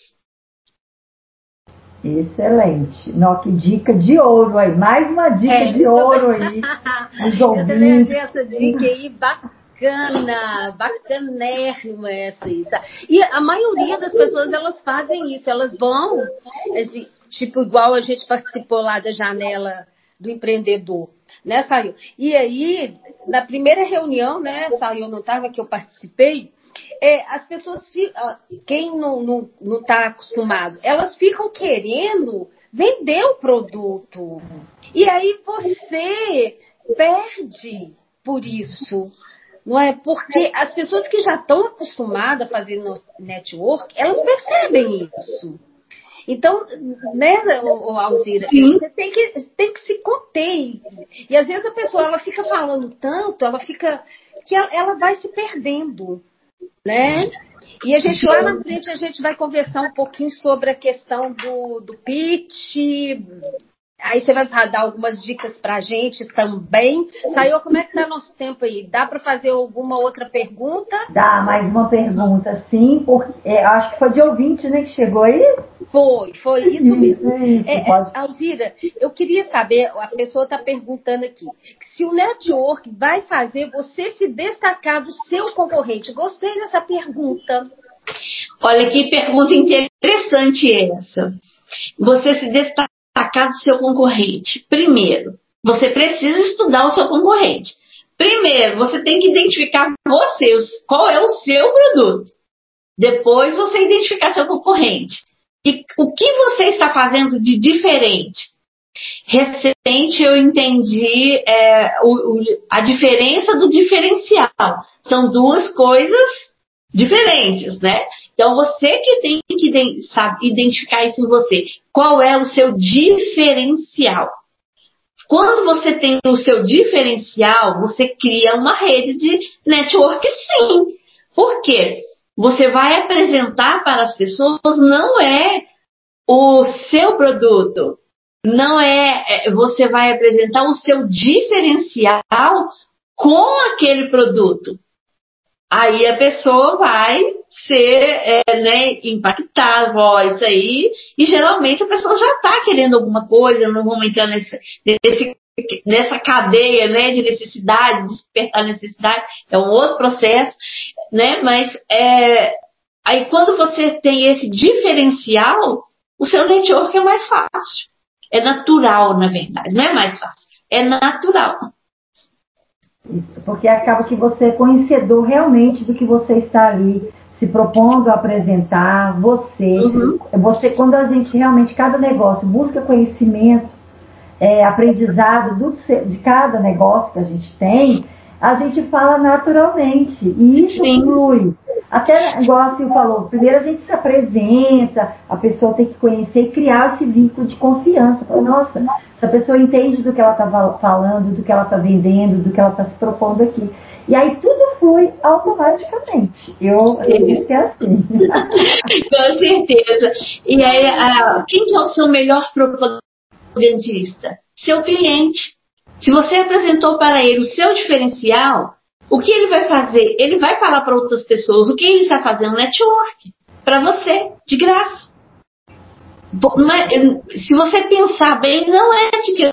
Excelente. Nossa, que dica de ouro aí. Mais uma dica é, de ouro aí. Eu também achei essa dica aí bacana, bacanérrima essa aí. E a maioria das pessoas, elas fazem isso. Elas vão, tipo, igual a gente participou lá da janela do empreendedor né, saiu. E aí, na primeira reunião, né, saiu, não estava que eu participei, é, as pessoas, quem não está tá acostumado, elas ficam querendo vender o produto. E aí você perde por isso. Não é? Porque as pessoas que já estão acostumadas a fazer network, elas percebem isso. Então, né, Alzira, Sim. você tem que, tem que se conter. E às vezes a pessoa ela fica falando tanto, ela fica. que ela, ela vai se perdendo. Né? E a gente lá na frente a gente vai conversar um pouquinho sobre a questão do, do pitch, Aí você vai dar algumas dicas para a gente também. Saiu, como é que tá nosso tempo aí? Dá para fazer alguma outra pergunta? Dá, mais uma pergunta, sim. Porque, é, acho que foi de ouvinte, né, que chegou aí? Foi, foi isso mesmo. Isso, é, pode... Alzira, eu queria saber, a pessoa está perguntando aqui, se o network vai fazer você se destacar do seu concorrente. Gostei dessa pergunta. Olha que pergunta interessante essa. Você se destacar destacar do seu concorrente? Primeiro, você precisa estudar o seu concorrente. Primeiro, você tem que identificar você, qual é o seu produto. Depois, você identificar seu concorrente. E o que você está fazendo de diferente? Recente eu entendi é, o, o, a diferença do diferencial. São duas coisas diferentes, né? Então você que tem que sabe, identificar isso em você. Qual é o seu diferencial? Quando você tem o seu diferencial, você cria uma rede de network sim. Por quê? Você vai apresentar para as pessoas não é o seu produto, não é, é você vai apresentar o seu diferencial com aquele produto aí a pessoa vai ser é, né, impactada, ó, isso aí, e geralmente a pessoa já está querendo alguma coisa, não vamos entrar nesse, nesse, nessa cadeia né, de necessidade, despertar necessidade, é um outro processo, né, mas é, Aí quando você tem esse diferencial, o seu network é mais fácil. É natural, na verdade, não é mais fácil, é natural. Porque acaba que você é conhecedor realmente do que você está ali se propondo a apresentar, você, uhum. você quando a gente realmente, cada negócio busca conhecimento, é, aprendizado do, de cada negócio que a gente tem, a gente fala naturalmente. E isso Sim. flui. Até, igual a Sil falou, primeiro a gente se apresenta, a pessoa tem que conhecer e criar esse vínculo de confiança. Nossa, essa pessoa entende do que ela está falando, do que ela está vendendo, do que ela está se propondo aqui. E aí tudo flui automaticamente. Eu, eu disse assim. Com certeza. E aí, a, quem é o seu melhor propagandista? Seu cliente. Se você apresentou para ele o seu diferencial, o que ele vai fazer? Ele vai falar para outras pessoas o que ele está fazendo network para você, de graça. Se você pensar bem, não é de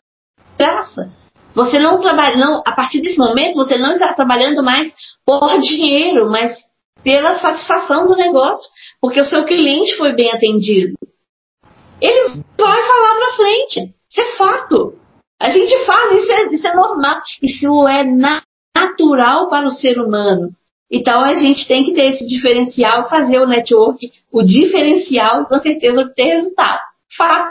graça. Você não trabalha, não, a partir desse momento, você não está trabalhando mais por dinheiro, mas pela satisfação do negócio, porque o seu cliente foi bem atendido. Ele vai falar para frente. Isso é fato. A gente faz, isso é, isso é normal. Isso é natural para o ser humano. Então a gente tem que ter esse diferencial, fazer o network, o diferencial, com certeza obter resultado. Fato.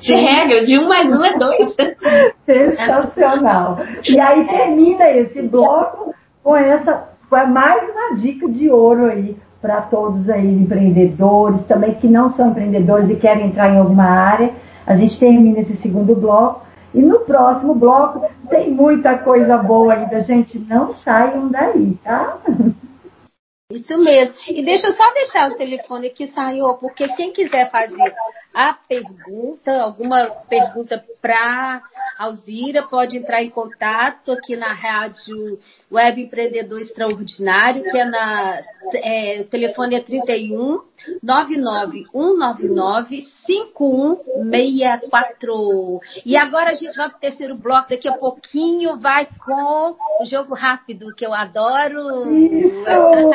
De regra, de um mais um é dois. Sensacional. E aí termina esse bloco com essa, com mais uma dica de ouro aí para todos aí empreendedores, também que não são empreendedores e querem entrar em alguma área. A gente termina esse segundo bloco. E no próximo bloco tem muita coisa boa ainda, gente. Não saiam daí, tá? Isso mesmo. E deixa eu só deixar o telefone aqui, saiu, porque quem quiser fazer a pergunta, alguma pergunta para Alzira, pode entrar em contato aqui na rádio Web Empreendedor Extraordinário, que é na. É, telefone é 31 99 199 5164. E agora a gente vai para o terceiro bloco, daqui a pouquinho vai com o jogo rápido, que eu adoro. Isso!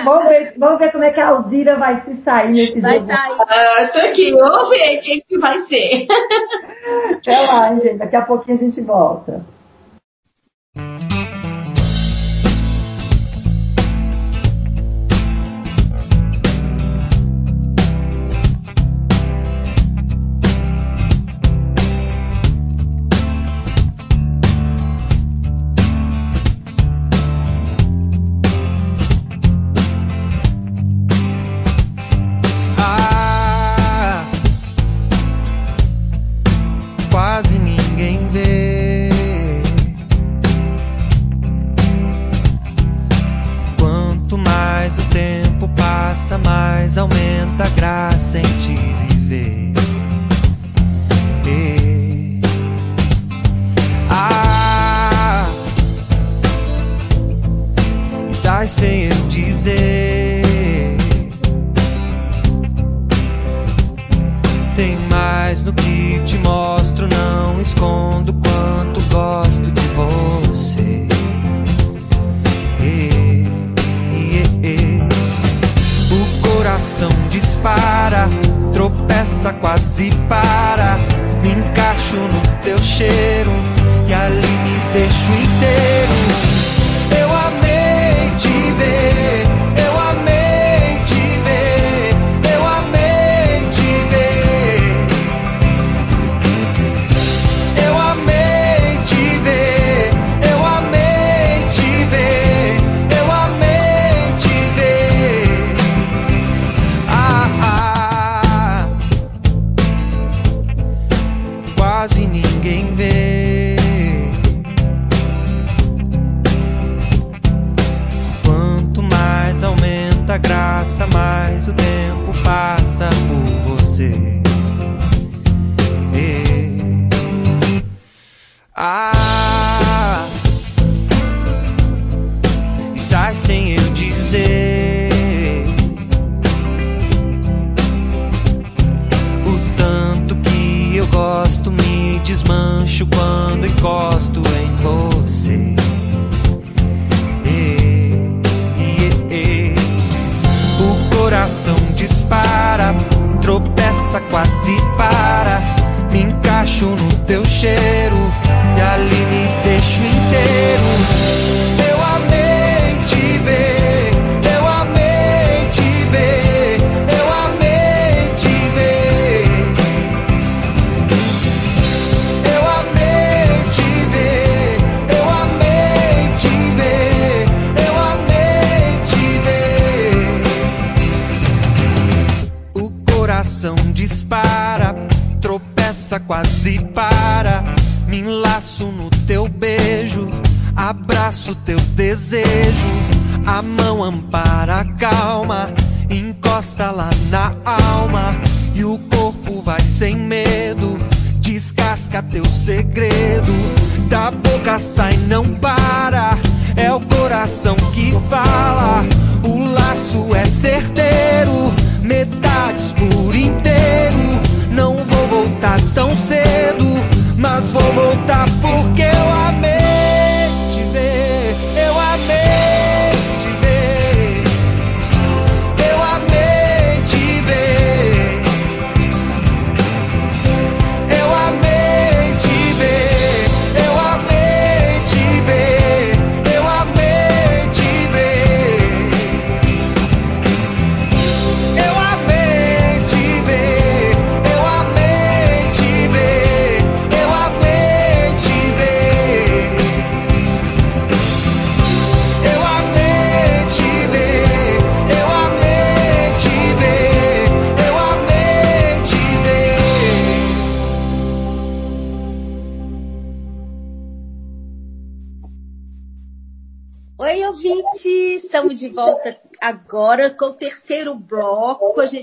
vamos, ver, vamos ver como é que a Alzira vai se sair nesse vai jogo. Sair. Ah, tô aqui, vamos ver quem que vai ser. Até lá, gente. Daqui a pouquinho a gente volta.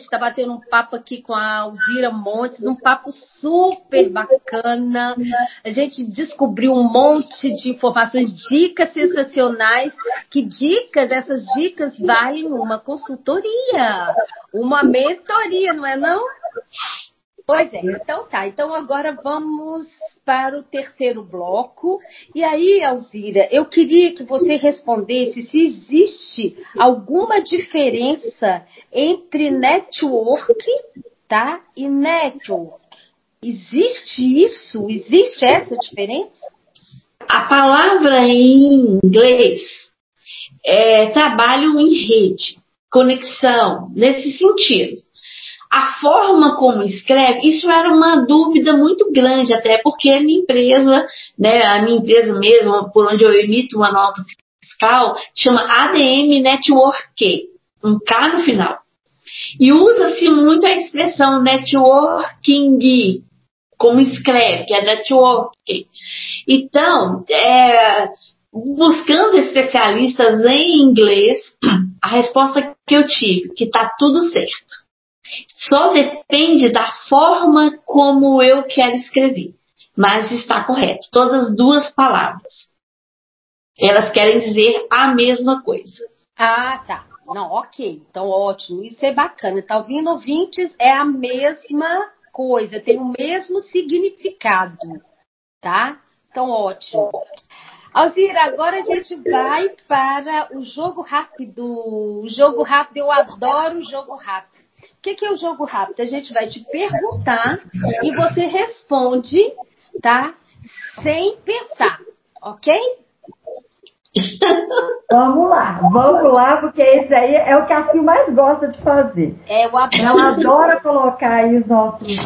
Está batendo um papo aqui com a Alzira Montes, um papo super bacana. A gente descobriu um monte de informações, dicas sensacionais. Que dicas? Essas dicas valem uma consultoria, uma mentoria, não é não? Pois é, então tá. Então agora vamos para o terceiro bloco. E aí, Alzira, eu queria que você respondesse se existe alguma diferença entre network, tá? E network. Existe isso? Existe essa diferença? A palavra em inglês é trabalho em rede, conexão, nesse sentido. A forma como escreve, isso era uma dúvida muito grande, até porque a minha empresa, né, a minha empresa mesmo, por onde eu emito uma nota fiscal, chama ADM Network, um K no final. E usa-se muito a expressão networking, como escreve, que é networking. Então, é, buscando especialistas em inglês, a resposta que eu tive, que está tudo certo. Só depende da forma como eu quero escrever. Mas está correto. Todas as duas palavras. Elas querem dizer a mesma coisa. Ah, tá. Não, ok. Então, ótimo. Isso é bacana. Tá ouvindo, ouvintes? É a mesma coisa, tem o mesmo significado, tá? Então, ótimo. Alzira, agora a gente vai para o jogo rápido. O jogo rápido, eu adoro o jogo rápido. O que, que é o jogo rápido? A gente vai te perguntar e você responde, tá? Sem pensar, ok? Vamos lá, vamos lá, porque esse aí é o que a Sil mais gosta de fazer. É o ab- Ela adora colocar aí os nossos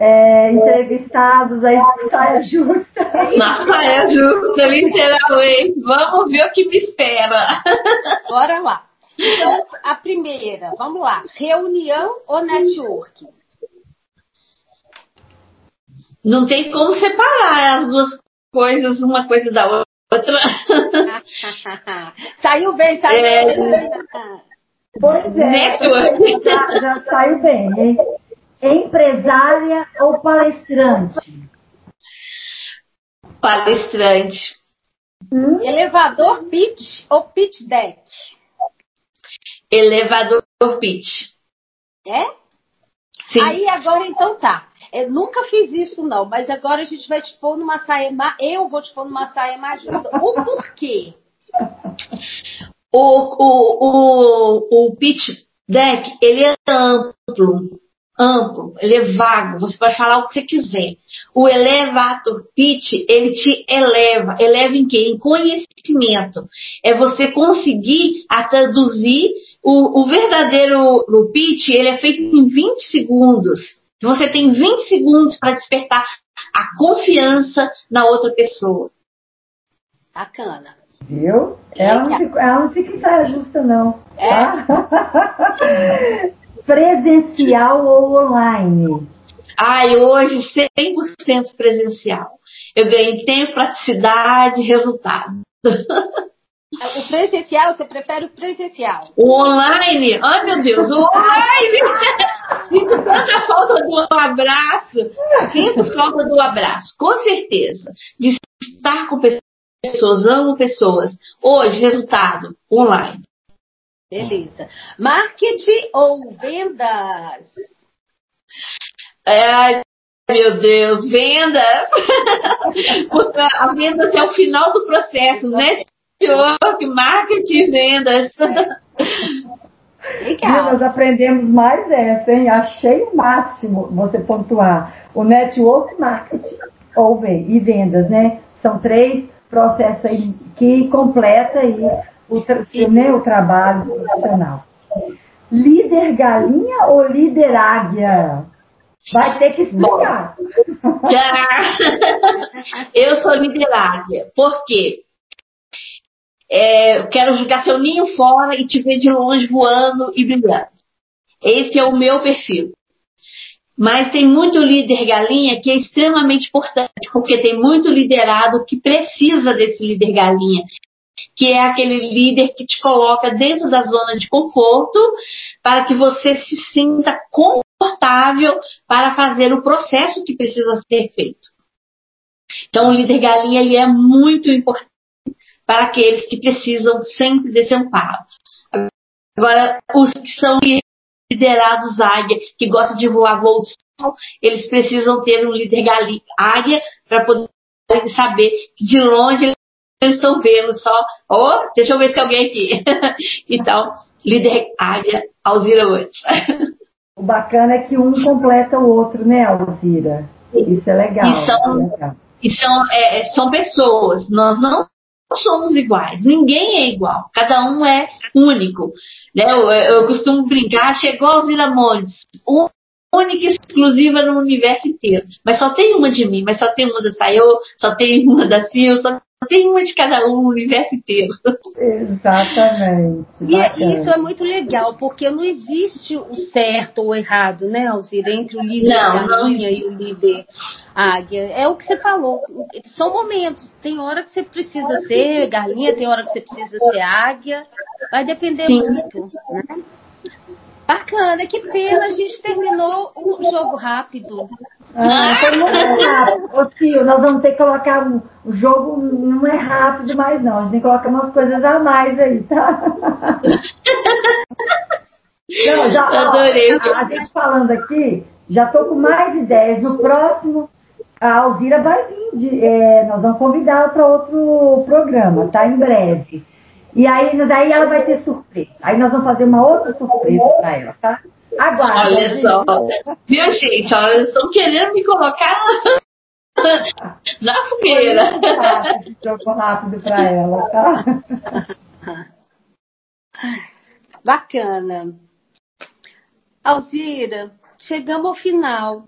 é, entrevistados aí com saia justa. Na saia justa, literalmente. Vamos ver o que me espera. Bora lá. Então, a primeira, vamos lá. Reunião ou network? Não tem como separar as duas coisas, uma coisa da outra. saiu bem, saiu É. bem. Pois é, Network. já, já saiu bem, hein? Empresária ou palestrante? Palestrante. Hum? Elevador pitch ou pitch deck? Elevador pitch. É? Sim. Aí agora então tá. Eu nunca fiz isso não, mas agora a gente vai te pôr numa saia mais. Eu vou te pôr numa saia mais justa. O porquê? O, o, o, o pitch deck, ele é amplo. Amplo, ele é vago, você pode falar o que você quiser. O elevator pitch, ele te eleva. Eleva em quê? Em conhecimento. É você conseguir a traduzir o, o verdadeiro o pitch, ele é feito em 20 segundos. Você tem 20 segundos para despertar a confiança na outra pessoa. Bacana. Viu? Ela não, fica, ela não fica em saia justa, não. É. presencial ou online? Ai, hoje 100% presencial. Eu ganhei tempo, praticidade, resultado. O presencial, você prefere o presencial? O online? Ai, meu Deus, o online! Sinto tanta falta do abraço. Sinto falta do abraço, com certeza. De estar com pessoas, amo pessoas. Hoje, resultado, online. Beleza. Marketing ou vendas? Ai, meu Deus, vendas! Porque a vendas é o final do processo, né? Network, marketing, vendas. Legal. Nós aprendemos mais essa, hein? Achei o máximo você pontuar. O network marketing ou e vendas, né? São três processos aí que completa aí o, né, o trabalho profissional. Líder galinha ou líder águia? Vai ter que explicar. Eu sou líder águia. Por quê? É, quero jogar seu ninho fora e te ver de longe voando e brilhando. Esse é o meu perfil. Mas tem muito líder galinha que é extremamente importante, porque tem muito liderado que precisa desse líder galinha, que é aquele líder que te coloca dentro da zona de conforto para que você se sinta confortável para fazer o processo que precisa ser feito. Então, o líder galinha ele é muito importante para aqueles que precisam sempre desse amparo. Agora, os que são liderados águia, que gostam de voar voos, eles precisam ter um líder galinha, águia para poder saber que de longe eles estão vendo só, oh, deixa eu ver se tem alguém aqui. então, líder área, Alzira Woods. O bacana é que um completa o outro, né, Alzira? Isso é legal. E são, é legal. E são, é, é, são pessoas, nós não somos iguais, ninguém é igual, cada um é único. Né? Eu, eu costumo brincar, chegou Alzira Montes, única e exclusiva no universo inteiro. Mas só tem uma de mim, mas só tem uma da Sayô, só tem uma da Sil, só tem uma de cada um, o universo inteiro. Exatamente. E isso é muito legal, porque não existe o certo ou o errado, né, Alzira, entre o líder não, galinha não. e o líder águia. É o que você falou. São momentos. Tem hora que você precisa ser galinha, tem hora que você precisa ser águia. Vai depender Sim. muito. Né? Bacana, que pena, a gente terminou o jogo rápido. Ah, foi muito rápido. Ô tio, nós vamos ter que colocar um, o jogo não é rápido mais não. A gente tem que colocar umas coisas a mais aí, tá? Não, já, Adorei. Ó, a, a, gente falando aqui, já tô com mais ideias. No próximo, a Alzira vai vir. De, é, nós vamos convidá-la para outro programa, tá? Em breve. E aí, daí ela vai ter surpresa. Aí nós vamos fazer uma outra surpresa para ela, tá? Agora. Olha só. Viu, gente? Olha, eles estão querendo me colocar na fogueira. Jogo rápido para ela, tá? Bacana. Alzira, chegamos ao final.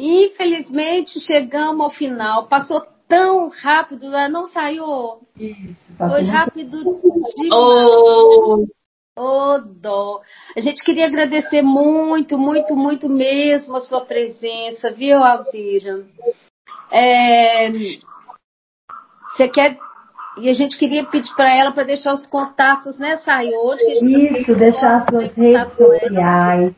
Infelizmente, chegamos ao final. Passou tão rápido, né? não saiu. Isso, Foi rápido demais. Oh. Oh, dó. A gente queria agradecer muito, muito, muito mesmo a sua presença, viu, Alzira? É... Você quer. E a gente queria pedir para ela para deixar os contatos, né, Sayô? Isso, deixar as suas redes sociais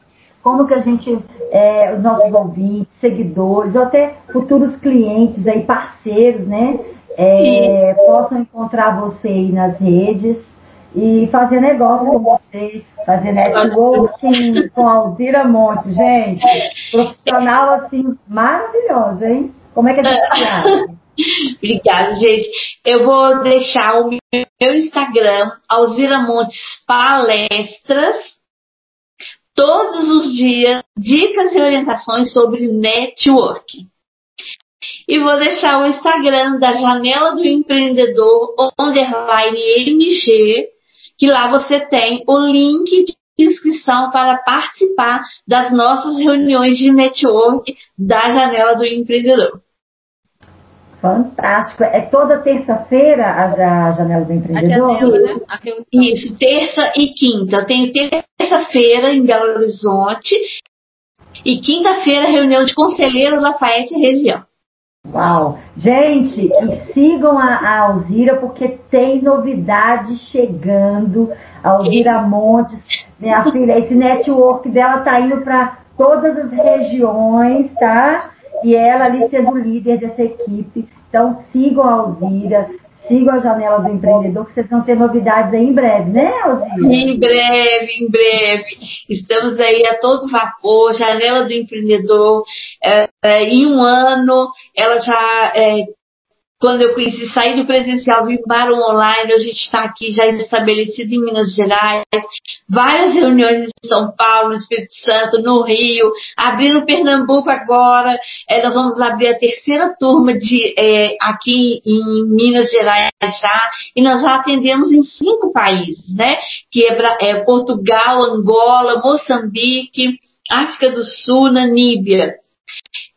como que a gente, é, os nossos ouvintes, seguidores, ou até futuros clientes aí, parceiros, né, é, possam encontrar você aí nas redes e fazer negócio com você, fazer networking com a Alzira Monte. Gente, profissional assim, maravilhosa, hein? Como é que a gente faz? Obrigada, gente. Eu vou deixar o meu Instagram, Alzira Montes Palestras, todos os dias dicas e orientações sobre networking. E vou deixar o Instagram da Janela do Empreendedor, underline MG, que lá você tem o link de inscrição para participar das nossas reuniões de network da Janela do Empreendedor. Fantástico. É toda terça-feira a, janela do empreendedor? Janela, né? Isso, terça e quinta. Eu tenho terça-feira em Belo Horizonte e quinta-feira reunião de conselheiros Lafayette região. Uau! Gente, sigam a, a Alzira porque tem novidade chegando. A Alzira Montes, minha filha, esse network dela tá indo para todas as regiões, tá? E ela ali sendo líder dessa equipe. Então sigam a Alzira, sigam a Janela do Empreendedor, que vocês vão ter novidades aí em breve, né, Alzira? Em breve, em breve. Estamos aí a todo vapor, Janela do Empreendedor. É, é, em um ano, ela já é, quando eu conheci sair do presencial, vim para o online, a gente está aqui já estabelecido em Minas Gerais, várias reuniões em São Paulo, Espírito Santo, no Rio, abrindo Pernambuco agora, é, nós vamos abrir a terceira turma de é, aqui em Minas Gerais já, e nós já atendemos em cinco países, né? Que é, é Portugal, Angola, Moçambique, África do Sul, Namíbia.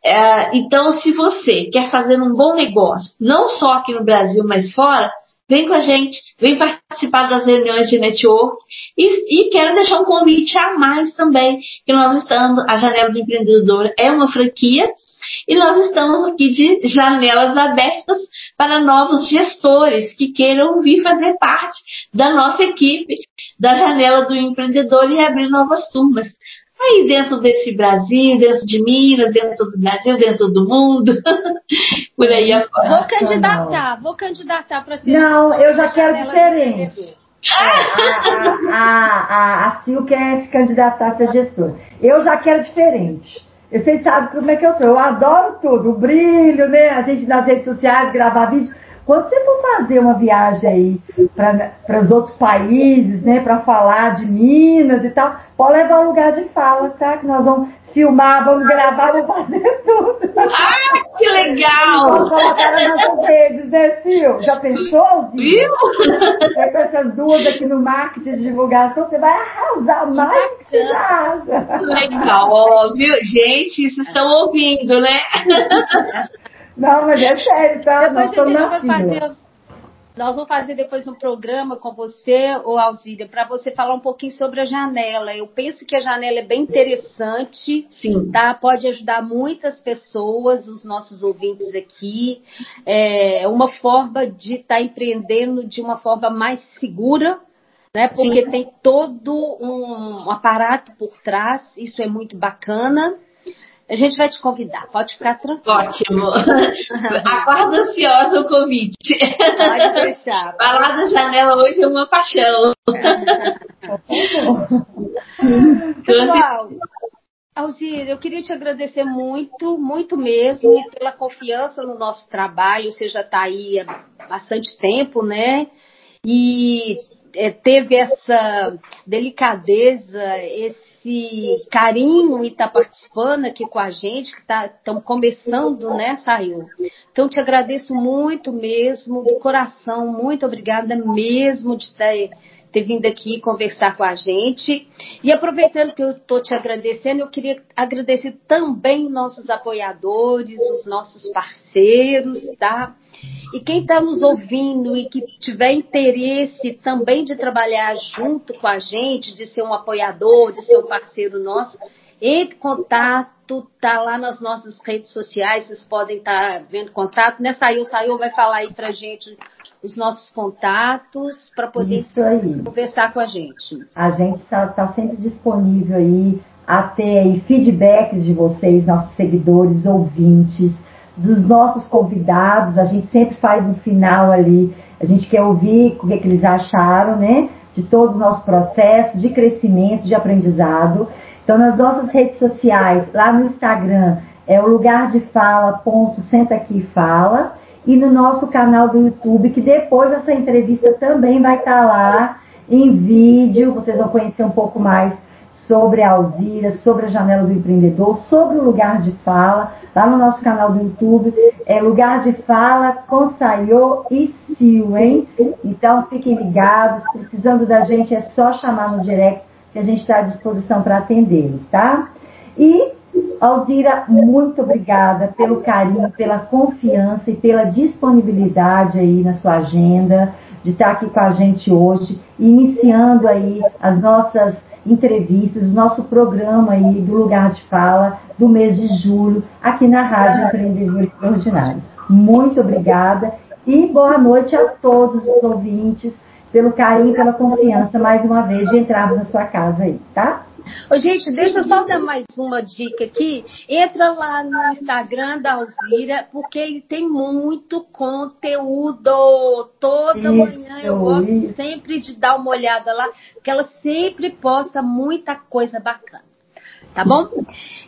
É, então, se você quer fazer um bom negócio, não só aqui no Brasil, mas fora, vem com a gente, vem participar das reuniões de network. E, e quero deixar um convite a mais também, que nós estamos, a Janela do Empreendedor é uma franquia e nós estamos aqui de janelas abertas para novos gestores que queiram vir fazer parte da nossa equipe da Janela do Empreendedor e abrir novas turmas aí dentro desse Brasil, dentro de Minas, dentro do Brasil, dentro do mundo, por aí afora. Vou candidatar, vou candidatar para ser. Não, eu já quero diferente. É, a, a, a, a Sil quer se candidatar a ser gestora. Eu já quero diferente. Vocês sabem como é que eu sou. Eu adoro tudo, o brilho, né? A gente nas redes sociais, gravar vídeo. Quando você for fazer uma viagem aí para os outros países, né, para falar de Minas e tal, pode levar um lugar de fala, tá? Que nós vamos filmar, vamos gravar, vamos fazer tudo. Ah, que legal! Vamos colocar nas nossas redes, né, Sil? Já pensou, Viu? Com essas duas aqui no marketing de divulgação, você vai arrasar mais que você Legal, óbvio. Gente, vocês estão ouvindo, né? Não, mas é sério, tá? Depois a gente vai fazer. Nós vamos fazer depois um programa com você, ou Alzília, para você falar um pouquinho sobre a janela. Eu penso que a janela é bem interessante, Sim. tá? Pode ajudar muitas pessoas, os nossos ouvintes aqui. É uma forma de estar tá empreendendo de uma forma mais segura, né? Porque Sim. tem todo um aparato por trás, isso é muito bacana. A gente vai te convidar, pode ficar tranquilo. Ótimo. Aguardo ansiosa o convite. Pode deixar. Falar da janela hoje é uma paixão. Pessoal, Alzira, eu queria te agradecer muito, muito mesmo, pela confiança no nosso trabalho. Você já está aí há bastante tempo, né? E é, teve essa delicadeza, esse esse carinho e está participando aqui com a gente, que estamos tá, começando, né, Saiu? Então, te agradeço muito mesmo, do coração, muito obrigada mesmo de ter, ter vindo aqui conversar com a gente. E aproveitando que eu estou te agradecendo, eu queria agradecer também nossos apoiadores, os nossos parceiros, tá? E quem está nos ouvindo e que tiver interesse também de trabalhar junto com a gente, de ser um apoiador, de ser um parceiro nosso, entre em contato, tá lá nas nossas redes sociais, vocês podem estar tá vendo contato. Né, Saiu, Saiu vai falar aí pra gente os nossos contatos para poder conversar com a gente. A gente está tá sempre disponível aí a ter aí feedbacks de vocês, nossos seguidores, ouvintes dos nossos convidados, a gente sempre faz no final ali, a gente quer ouvir o que, é que eles acharam, né? De todo o nosso processo de crescimento, de aprendizado. Então, nas nossas redes sociais, lá no Instagram, é o lugar de fala, ponto, senta aqui e fala. E no nosso canal do YouTube, que depois dessa entrevista também vai estar lá em vídeo, vocês vão conhecer um pouco mais sobre a Alzira, sobre a Janela do Empreendedor, sobre o lugar de fala, lá no nosso canal do YouTube, é Lugar de Fala com Sayô e Sil, hein? Então fiquem ligados, precisando da gente é só chamar no direct que a gente está à disposição para atendê-los, tá? E Alzira, muito obrigada pelo carinho, pela confiança e pela disponibilidade aí na sua agenda de estar aqui com a gente hoje, iniciando aí as nossas entrevistas, o nosso programa aí do Lugar de Fala do mês de julho, aqui na Rádio Empreendedor Extraordinário. Muito obrigada e boa noite a todos os ouvintes, pelo carinho, pela confiança, mais uma vez, de entrarmos na sua casa aí, tá? Ô, gente, deixa eu só dar mais uma dica aqui. Entra lá no Instagram da Alzira, porque ele tem muito conteúdo. Toda isso, manhã eu gosto isso. sempre de dar uma olhada lá, porque ela sempre posta muita coisa bacana. Tá bom?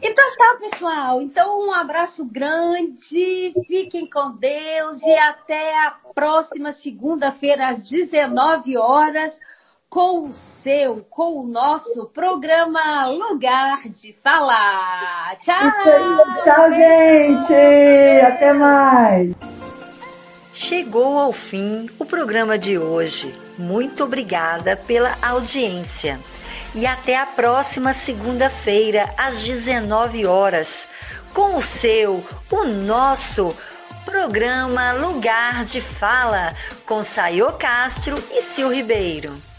Então tá, pessoal. Então um abraço grande, fiquem com Deus e até a próxima segunda-feira às 19 horas com o seu, com o nosso programa Lugar de Falar. Tchau! Tchau, gente! Até mais! Chegou ao fim o programa de hoje. Muito obrigada pela audiência. E até a próxima segunda-feira, às 19 horas, com o seu, o nosso programa Lugar de Fala, com Sayô Castro e Sil Ribeiro.